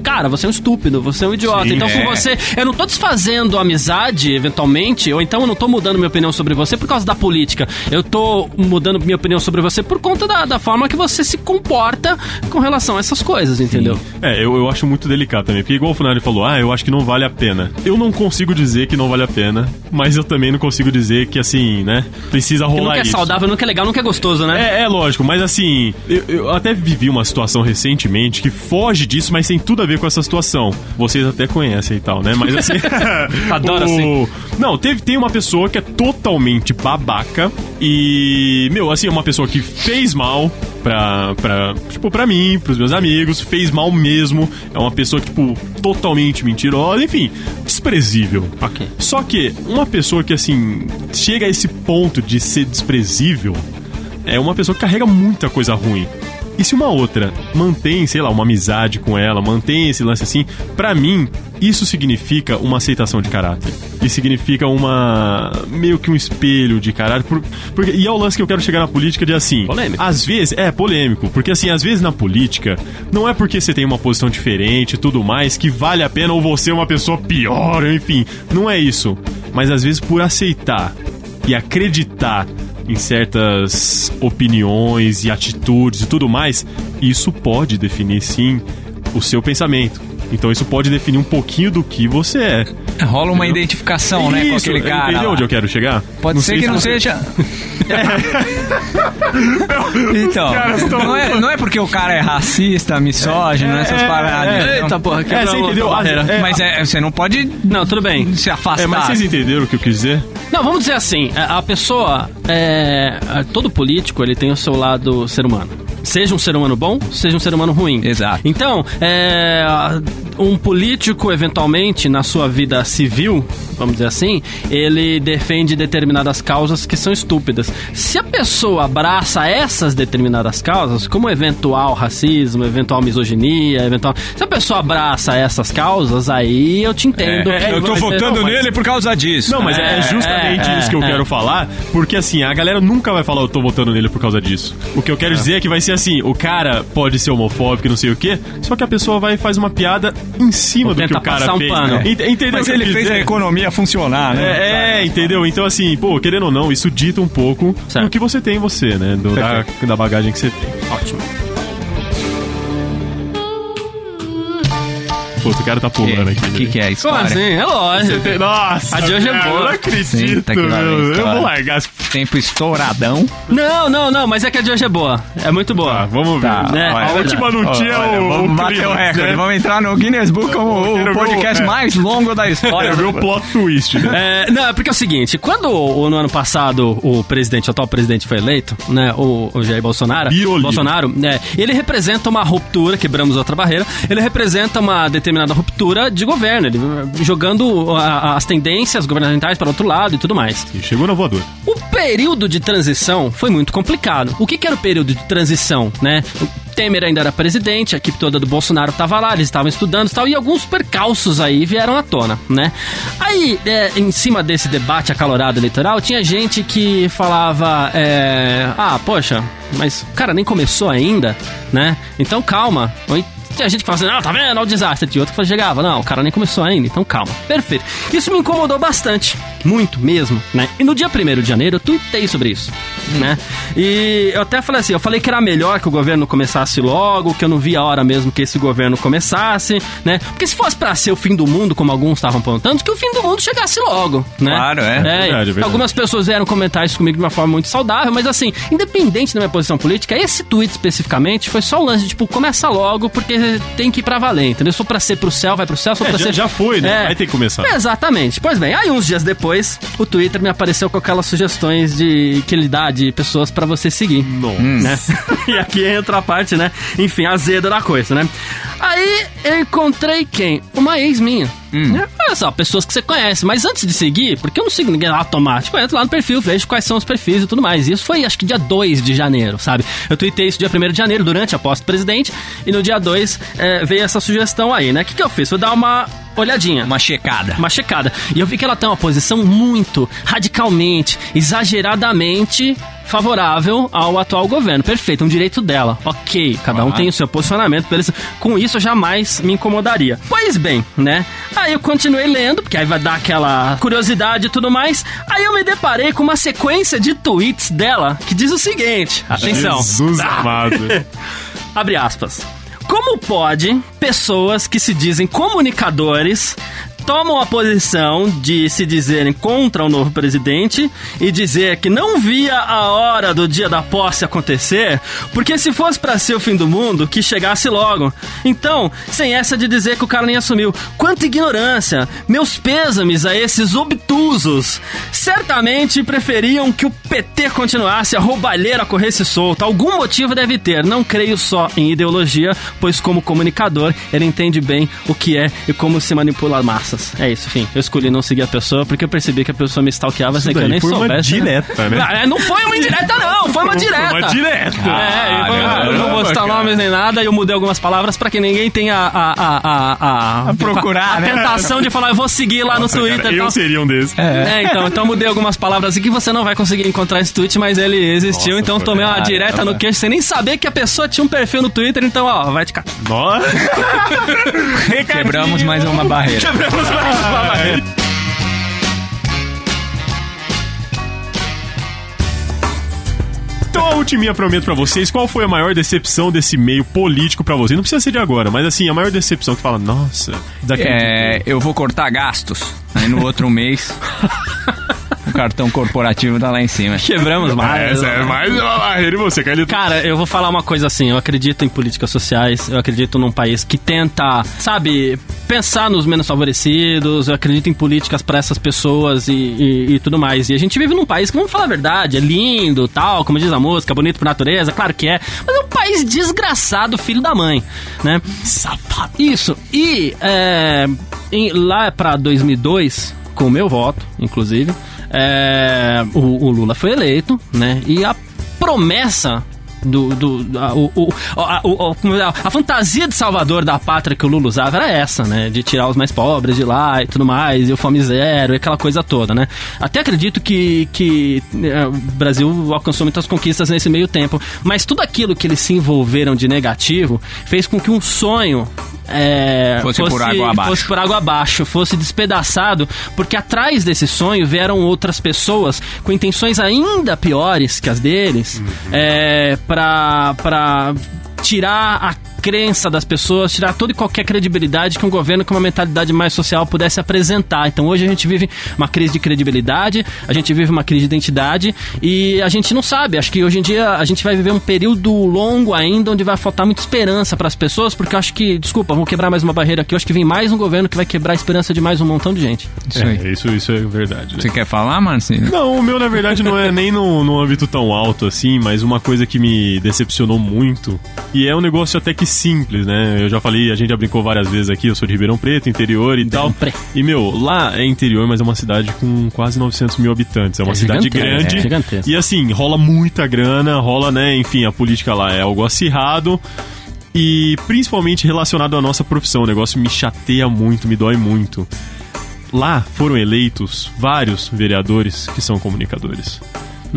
S2: Cara, você é um estúpido, você é um idiota.
S3: Sim,
S2: então,
S3: é.
S2: com você, eu não tô desfazendo amizade, eventualmente, ou então eu não tô mudando minha opinião sobre você por causa da política. Eu tô mudando minha opinião sobre você por conta da, da forma que você se comporta com relação a essas coisas, entendeu?
S3: É, eu, eu acho muito delicado também. Porque igual o Funari falou, ah, eu acho que não vale a pena. Eu não consigo dizer que não vale a pena, mas eu também não consigo dizer que, assim, né, precisa rolar
S2: nunca é
S3: isso.
S2: saudável, nunca é legal, nunca é gostoso, né?
S3: É, é lógico, mas assim, eu, eu até vivi uma situação recentemente que foge disso, mas tem tudo a ver com essa situação. Vocês até conhecem e tal, né? Mas assim. [LAUGHS]
S2: Adoro,
S3: o-
S2: assim.
S3: Não, teve, tem uma pessoa que é totalmente babaca e, meu, assim, é uma pessoa que fez mal pra, pra, tipo, pra mim, pros meus amigos, fez mal mesmo. É uma pessoa, tipo, totalmente mentirosa, enfim, desprezível.
S2: Ok.
S3: Só que uma pessoa que, assim, chega a esse ponto de ser desprezível é uma pessoa que carrega muita coisa ruim. E se uma outra mantém, sei lá, uma amizade com ela, mantém esse lance assim, pra mim, isso significa uma aceitação de caráter. E significa uma. meio que um espelho de caráter. Por- porque, e é o lance que eu quero chegar na política de assim.
S2: Polêmico.
S3: Às vezes, é polêmico, porque assim, às vezes na política, não é porque você tem uma posição diferente e tudo mais que vale a pena ou você é uma pessoa pior, enfim. Não é isso. Mas às vezes por aceitar e acreditar em certas opiniões e atitudes e tudo mais, isso pode definir sim o seu pensamento. Então isso pode definir um pouquinho do que você é.
S4: Rola uma
S3: Entendeu?
S4: identificação, né, com
S3: Isso,
S4: aquele cara.
S3: Entendeu
S4: lá.
S3: onde eu quero chegar?
S4: Pode ser
S3: sei
S4: que
S3: se
S4: não
S3: você-
S4: seja. [LAUGHS] então,
S3: caras tão-
S4: não é, não é porque o cara é racista, misógino, essas
S3: é,
S4: paradas.
S3: é.
S4: então.
S2: Eita porra,
S3: É, você
S2: outra
S3: entendeu?
S2: barreira.
S3: É,
S4: Mas é, você não pode
S2: Não, tudo bem.
S4: se afastar.
S3: É, mas vocês entenderam o que eu quis dizer?
S2: Não, vamos dizer assim, a pessoa, é, todo político, ele tem o seu lado ser humano. Seja um ser humano bom, seja um ser humano ruim.
S4: Exato.
S2: Então, é, um político, eventualmente, na sua vida civil, vamos dizer assim, ele defende determinadas causas que são estúpidas. Se a pessoa abraça essas determinadas causas, como eventual racismo, eventual misoginia, eventual... Se a pessoa abraça essas causas, aí eu te entendo.
S3: É,
S2: que
S3: eu tô
S4: Votando
S2: Não, mas-
S4: nele por causa disso.
S3: Não, mas é,
S2: É,
S3: justamente
S2: é,
S3: isso que eu
S2: é,
S3: quero
S2: é.
S3: falar, porque assim, a galera nunca vai falar eu tô votando nele por causa disso. O que eu quero dizer é que vai ser assim, o cara pode ser homofóbico e não sei o quê, só que a pessoa vai e faz uma piada em cima do que o cara
S2: um
S3: fez.
S2: pano.
S3: Ent- Entendeu
S4: Mas ele fez a economia funcionar, né?
S3: É, é, entendeu? Então, assim, pô, querendo ou não, isso dita um pouco
S2: Certo.
S3: do que você tem em você, né? Do- da, da bagagem que você tem.
S2: Ótimo.
S3: O cara tá pulando aqui.
S4: O que, que é a
S2: Como assim? É lógico.
S3: Nossa,
S2: A de hoje é boa.
S3: Eu não acredito,
S4: Senta que lá vem
S3: meu. Eu
S4: história.
S3: vou largar as...
S4: Tempo estouradão.
S2: Não, não, não, mas é que a de hoje é boa. É muito boa.
S3: Tá, vamos ver.
S4: Tá,
S2: né?
S3: a
S2: É
S3: última não tinha
S4: Olha,
S3: o,
S4: vamos
S3: o
S4: bater o recorde.
S3: né?
S4: Vamos entrar no Guinness Book como
S3: quero
S4: o podcast
S3: é.
S4: mais longo da história.
S3: Ver o plot twist, né? [LAUGHS]
S2: É, não, é porque é o seguinte, quando o- no ano passado o presidente, o atual presidente foi eleito, né, o, o Jair Bolsonaro,
S3: Biroliro.
S2: Bolsonaro, né, ele representa uma ruptura, quebramos outra barreira, ele representa uma determinada ruptura de governo, ele jogando a- as tendências governamentais para outro lado e tudo mais.
S3: E chegou na voadora.
S2: O período de transição foi muito complicado. O que, que era o período de transição, né? O Temer ainda era presidente, a equipe toda do Bolsonaro estava lá, eles estavam estudando e tal, e alguns percalços aí vieram à tona, né? Aí, é, em cima desse debate acalorado eleitoral, tinha gente que falava, é, ah, poxa, mas o cara nem começou ainda, né? Então calma. Tinha gente que falava assim, não, tá vendo? Olha o desastre. Tinha outro que chegava, não, o cara nem começou ainda, então calma. Perfeito. Isso me incomodou bastante. Muito mesmo, né? E no dia 1 de janeiro eu tuitei sobre isso, né? E eu até falei assim, eu falei que era melhor que o governo começasse logo, que eu não via a hora mesmo que esse governo começasse, né? Porque se fosse pra ser o fim do mundo, como alguns estavam apontando, que o fim do mundo chegasse logo, né?
S4: Claro, é.
S3: Verdade, é verdade.
S2: Algumas pessoas vieram comentar isso comigo de uma forma muito saudável, mas assim, independente da minha posição política, esse tweet especificamente foi só um lance de tipo, começa logo, porque tem que ir pra valer, entendeu? Se for pra ser pro céu, vai pro céu, se
S3: É,
S2: pra
S3: já-
S2: ser.
S3: já foi, né? Vai ter que começar.
S2: Exatamente. Pois bem, aí uns dias depois, o Twitter me apareceu com aquelas sugestões de que ele dá de pessoas pra você seguir.
S3: Nossa.
S2: Né? [LAUGHS] e aqui entra a parte, né? Enfim, azeda da coisa, né? Aí eu encontrei quem? Uma ex minha. Né? Olha só, pessoas que você conhece. Mas antes de seguir, porque eu não sigo ninguém lá automático, eu entro lá no perfil, vejo quais são os perfis e tudo mais. Isso foi, acho que dia 2 de janeiro, sabe? Eu tuitei isso dia 1 de janeiro, durante a posse do presidente. E no dia 2 eh, veio essa sugestão aí, né? O que, que eu fiz? Vou dar uma olhadinha.
S4: Uma checada.
S2: Uma checada. E eu vi que ela tem uma posição muito, radicalmente, exageradamente favorável ao atual governo. Perfeito, é um direito dela. Ok, cada um
S4: Ah.
S2: tem o seu posicionamento, beleza. Com isso eu jamais me incomodaria. Pois bem, né? Aí eu continuei lendo, porque aí vai dar aquela curiosidade e tudo mais. Aí eu me deparei com uma sequência de tweets dela que diz o seguinte: atenção.
S3: Jesus
S2: Ah.
S3: amado. [LAUGHS]
S2: Abre aspas. Como pode pessoas que se dizem comunicadores tomam a posição de se dizerem contra o novo presidente e dizer que não via a hora do dia da posse acontecer, porque se fosse pra ser o fim do mundo, que chegasse logo. Então, sem essa de dizer que o cara nem assumiu. Quanta ignorância! Meus pêsames a esses obtusos. Certamente preferiam que o PT continuasse, a roubalheira corresse solta. Algum motivo deve ter. Não creio só em ideologia, pois como comunicador, ele entende bem o que é e como se manipula É isso, enfim. Eu escolhi não seguir a pessoa porque eu percebi que a pessoa me stalkeava sem que eu nem
S3: foi uma
S2: soubesse.
S3: direta, né?
S2: Ah, é, Não foi uma indireta, não! Foi uma direta!
S3: Foi uma direta.
S2: É, eu, não vou citar
S3: cara.
S2: nomes nem nada, eu mudei algumas palavras pra que ninguém tenha a, a, a, a,
S4: A procurar,
S2: a
S4: né?
S2: tentação de falar, eu vou seguir lá
S3: Nossa,
S2: no Twitter.
S3: cara,
S2: e
S3: eu seria um desses.
S2: É, então, então mudei algumas palavras aqui que você não vai conseguir encontrar esse tweet, mas ele existiu,
S3: Nossa,
S2: então tomei uma
S4: caramba.
S2: direta no queixo sem nem saber que a pessoa tinha um perfil no Twitter, então ó, vai te catar.
S3: Nossa. [LAUGHS]
S4: Quebramos mais uma barreira.
S2: Quebramos uma barreira.
S3: Então a ultiminha prometo pra vocês, qual foi a maior decepção desse meio político pra vocês? Não precisa ser de agora, mas assim, a maior decepção que fala, nossa, desacredito.
S4: É, eu vou cortar gastos. Aí no outro mês, [LAUGHS] o cartão corporativo tá lá em cima.
S2: Quebramos mais.
S3: Essa é mais uma barreira e você, Carlito.
S2: Cara, eu vou falar uma coisa assim, eu acredito em políticas sociais, eu acredito num país que tenta, sabe, pensar nos menos favorecidos, eu acredito em políticas pra essas pessoas e, e- e tudo mais. E a gente vive num país que, vamos falar a verdade, é lindo, tal, como diz a música, bonito por natureza, claro que é, mas é um país desgraçado, filho da mãe, né? Safado. Isso. E é, em- lá pra 2002, com o meu voto, inclusive, é, o, o Lula foi eleito, né? E a promessa do, do a, o, o- a, a fantasia de salvador da pátria que o Lula usava era essa, né? De tirar os mais pobres de lá e tudo mais, e o fome zero, e aquela coisa toda, né? Até acredito que, que é, o Brasil alcançou muitas conquistas nesse meio tempo, mas tudo aquilo que eles se envolveram de negativo fez com que um sonho é,
S4: Fosse por água abaixo.
S2: fosse por água abaixo, fosse despedaçado, porque atrás desse sonho vieram outras pessoas com intenções ainda piores que as deles, é, pra, pra tirar crença das pessoas, tirar toda e qualquer credibilidade que um governo com uma mentalidade mais social pudesse apresentar. Então hoje a gente vive uma crise de credibilidade, a gente vive uma crise de identidade e a gente não sabe. Acho que hoje em dia a gente vai viver um período longo ainda onde vai faltar muita esperança para as pessoas, porque eu acho que, desculpa, vou quebrar mais uma barreira aqui. Eu acho que vem mais um governo que vai quebrar a esperança de mais um montão de gente.
S4: Isso.
S3: É, isso, isso é verdade. né?
S4: Você quer falar, Marcinho?
S3: Não, o meu, na verdade, não é nem no, no âmbito tão alto assim, mas uma coisa que me decepcionou muito. E é um negócio até que simples, né? Eu já falei, a gente já brincou várias vezes aqui, eu sou de Ribeirão Preto, interior e tal.
S2: Preto.
S3: E, meu, lá é interior, mas é uma cidade com quase 900 mil habitantes. É uma
S2: É
S3: cidade grande.
S2: é gigantesca.
S3: E assim, rola muita grana, rola, né? Enfim, a política lá é algo acirrado. E principalmente relacionado à nossa profissão, o negócio me chateia muito, me dói muito. Lá foram eleitos vários vereadores que são comunicadores.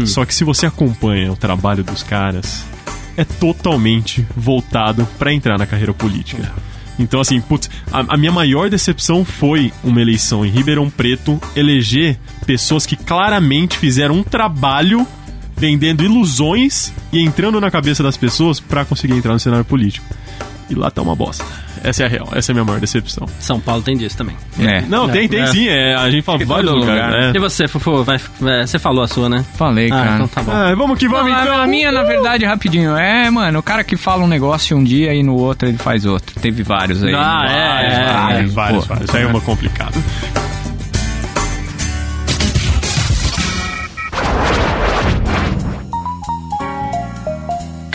S3: Só que se você acompanha o trabalho dos caras, é totalmente voltado para entrar na carreira política. Então, assim, putz, a, a minha maior decepção foi uma eleição em Ribeirão Preto eleger pessoas que claramente fizeram um trabalho vendendo ilusões e entrando na cabeça das pessoas para conseguir entrar no cenário político. E lá tá uma bosta. Essa é a real, essa é a minha maior decepção.
S2: São Paulo tem disso também.
S4: É.
S3: Não, tem, tem
S2: é.
S3: sim, é, a gente fala vários
S4: todo
S3: lugares,
S4: lugar.
S3: né?
S2: E você, Fufu, vai, vai- você falou a sua, né?
S4: Falei,
S2: Ah,
S4: cara.
S2: então tá bom.
S3: Ah, vamos que vamos
S4: Não, a-
S3: então.
S4: A minha, na verdade, rapidinho. É, mano, o cara que fala um negócio um dia e no outro ele faz outro. Teve vários aí.
S2: Ah, é, é,
S3: Vários,
S4: Pô.
S3: vários, vários. Isso aí é uma complicada.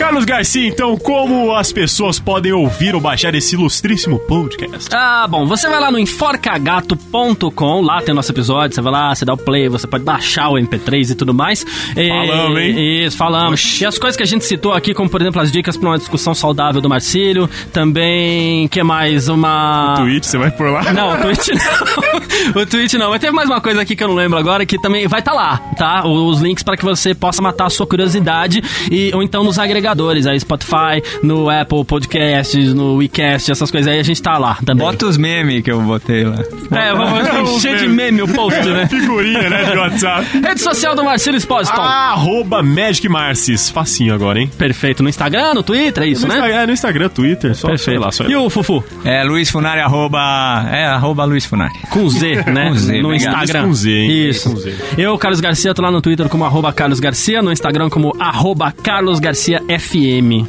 S3: Carlos Garcia, então, como as pessoas podem ouvir ou baixar esse ilustríssimo podcast?
S2: Ah, bom, você vai lá no enforcagato.com, lá tem nosso episódio, você vai lá, você dá o play, você pode baixar o MP3 e tudo mais. E-
S3: Falamos, hein?
S2: Isso, falamos. E as coisas que a gente citou aqui, como por exemplo as dicas para uma discussão saudável do Marcílio, também, que mais? Uma...
S3: Twitch, você vai por lá?
S2: Não, o tweet não. [LAUGHS] o tweet não. Mas teve mais uma coisa aqui que eu não lembro agora, que também vai estar lá, tá? Os links para que você possa matar a sua curiosidade e, ou então nos agregadores, aí Spotify, no Apple Podcasts, no WeCast, essas coisas aí, a gente tá lá também.
S4: Bota os memes que eu botei lá.
S2: É, vamos
S3: Os
S2: encher de meme o post, né? [LAUGHS]
S3: Figurinha, né, de WhatsApp.
S2: Rede social do Marcelo Expositon.
S3: Arroba Magic Marcis. Facinho agora, hein?
S2: Perfeito. No Instagram, no Twitter, é isso,
S3: no
S2: né?
S3: Instagram, é, no Instagram, Twitter, só, sei lá, só
S2: E o Fufu?
S4: É, Luiz Funari, arroba... É, arroba Luiz Funari.
S2: Com Z, né?
S4: Com Z,
S2: no
S4: obrigado.
S2: Instagram.
S3: Com Z, hein?
S2: Isso.
S3: Com Z.
S2: Eu, Carlos Garcia, tô lá no Twitter como arroba Carlos Garcia, no Instagram como arroba Carlos Garcia FM.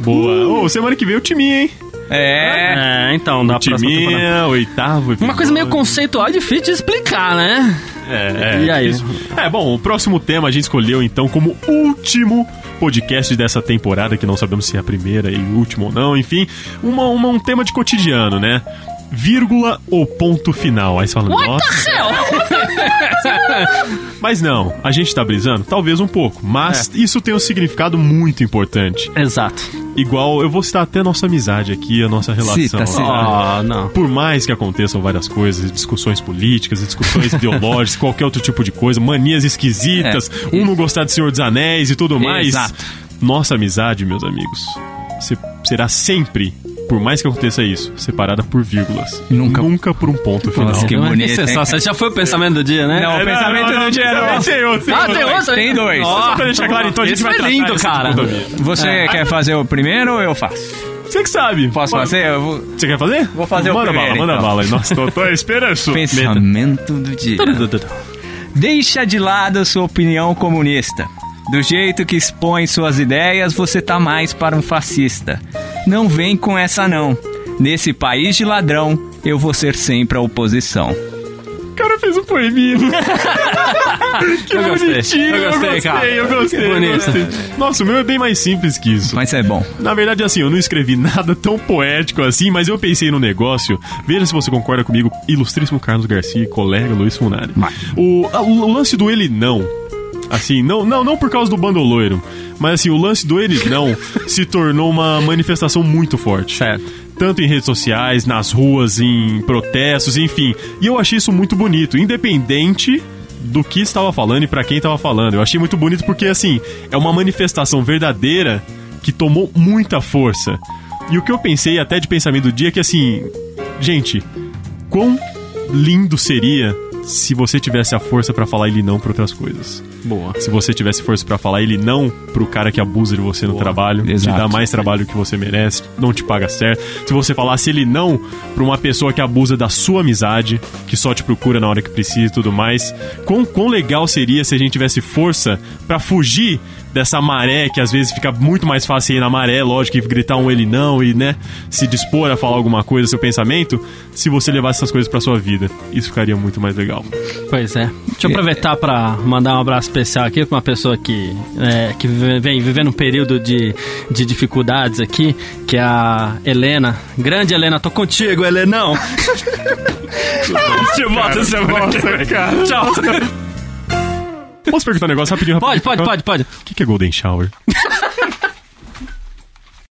S3: Boa. Ô, semana que vem o timinho, hein?
S4: É.
S2: É, então, dá pra
S3: Timinha, oitavo
S2: Uma coisa meio
S3: episódio.
S2: conceitual e difícil de explicar, né?
S3: É, é.
S2: E aí?
S3: Isso. É, bom, o próximo tema a gente escolheu então como último podcast dessa temporada, que não sabemos se é a primeira e última ou não, enfim, uma, uma- um tema de cotidiano, né? Vírgula ou ponto final. Aí você fala, nossa. [LAUGHS] Mas não, a gente tá brisando? Talvez um pouco, mas isso tem um significado muito importante.
S2: Exato.
S3: Igual, eu vou citar até a nossa amizade aqui, a nossa relação.
S4: Cita, cita.
S2: Ah, não.
S3: Por mais que aconteçam várias coisas, discussões políticas, discussões [LAUGHS] ideológicas, qualquer outro tipo de coisa, manias esquisitas,
S4: É.
S3: um não gostar de Senhor dos Anéis e tudo mais,
S4: Exato.
S3: nossa amizade, meus amigos, se- será sempre, por mais que aconteça isso, separada por vírgulas.
S4: Nunca-
S3: Nunca por um ponto final.
S4: Nossa, que
S2: Não é
S4: bonito,
S2: sensacional. Esse já foi o pensamento do dia, né?
S4: Não, o
S3: É,
S4: pensamento do dia
S3: não,
S4: não.
S3: Tem outro,
S2: Ah, tem outro?
S4: Tem dois.
S3: Só pra deixar claro, então a gente vai
S2: foi
S3: tratar
S2: lindo, cara.
S4: Você
S2: É.
S4: quer fazer o primeiro ou eu faço?
S3: Você que sabe.
S4: Posso
S3: Pode-
S4: fazer? Eu vou...
S3: Você quer fazer?
S4: Vou fazer o
S3: manda
S4: primeiro,
S3: bala, manda
S4: então.
S3: bala aí. Nossa, tô, tô esperançoso.
S4: Pensamento do dia. Deixa de lado sua opinião comunista. Do jeito que expõe suas ideias, você tá mais para um fascista. Não vem com essa não. Nesse país de ladrão, eu vou ser sempre a oposição.
S3: O cara fez um poeminha. [LAUGHS] que
S2: Eu gostei.
S3: bonitinho.
S2: Eu gostei, cara.
S3: Eu gostei, eu gostei. Nossa, o meu é bem mais simples que isso.
S4: Mas é bom.
S3: Na verdade, assim, eu não escrevi [LAUGHS] nada tão poético assim, mas eu pensei no negócio. Veja se você concorda comigo, ilustríssimo Carlos Garcia colega Luiz Funari. O, o lance do ele não. Assim, não, não, não por causa do bando loiro, mas assim, o lance do ele não [LAUGHS] se tornou uma manifestação muito forte.
S2: Certo.
S3: Tanto em redes sociais, nas ruas, em protestos, enfim. E eu achei isso muito bonito, independente do que estava falando e pra quem estava falando. Eu achei muito bonito porque, assim, é uma manifestação verdadeira que tomou muita força. E o que eu pensei até de pensamento do dia é que, assim, gente, quão lindo seria se você tivesse a força pra falar ele não pra outras coisas.
S2: Boa.
S3: Se você tivesse força pra falar ele não pro cara que abusa de você no trabalho, te
S4: Exato.
S3: dá mais trabalho que você merece, não te paga certo. Se você falasse ele não pra uma pessoa que abusa da sua amizade, que só te procura na hora que precisa e tudo mais, quão, quão legal seria se a gente tivesse força pra fugir dessa maré que às vezes fica muito mais fácil ir na maré, lógico, e gritar um ele não e, né, se dispor a falar alguma coisa, seu pensamento, se você levasse essas coisas pra sua vida. Isso ficaria muito mais legal.
S2: Pois é. Deixa eu aproveitar pra mandar um abraço especial aqui pra uma pessoa que, é, que vem vivendo um período de, de dificuldades aqui, que é a Helena. Grande Helena, tô contigo, Helenão. [LAUGHS] Te volta semana que vem. Tchau. [LAUGHS]
S3: Posso perguntar um negócio rapidinho?
S2: Pode,
S3: rapidinho?
S2: pode, pode, pode.
S3: O que que é Golden Shower? [LAUGHS]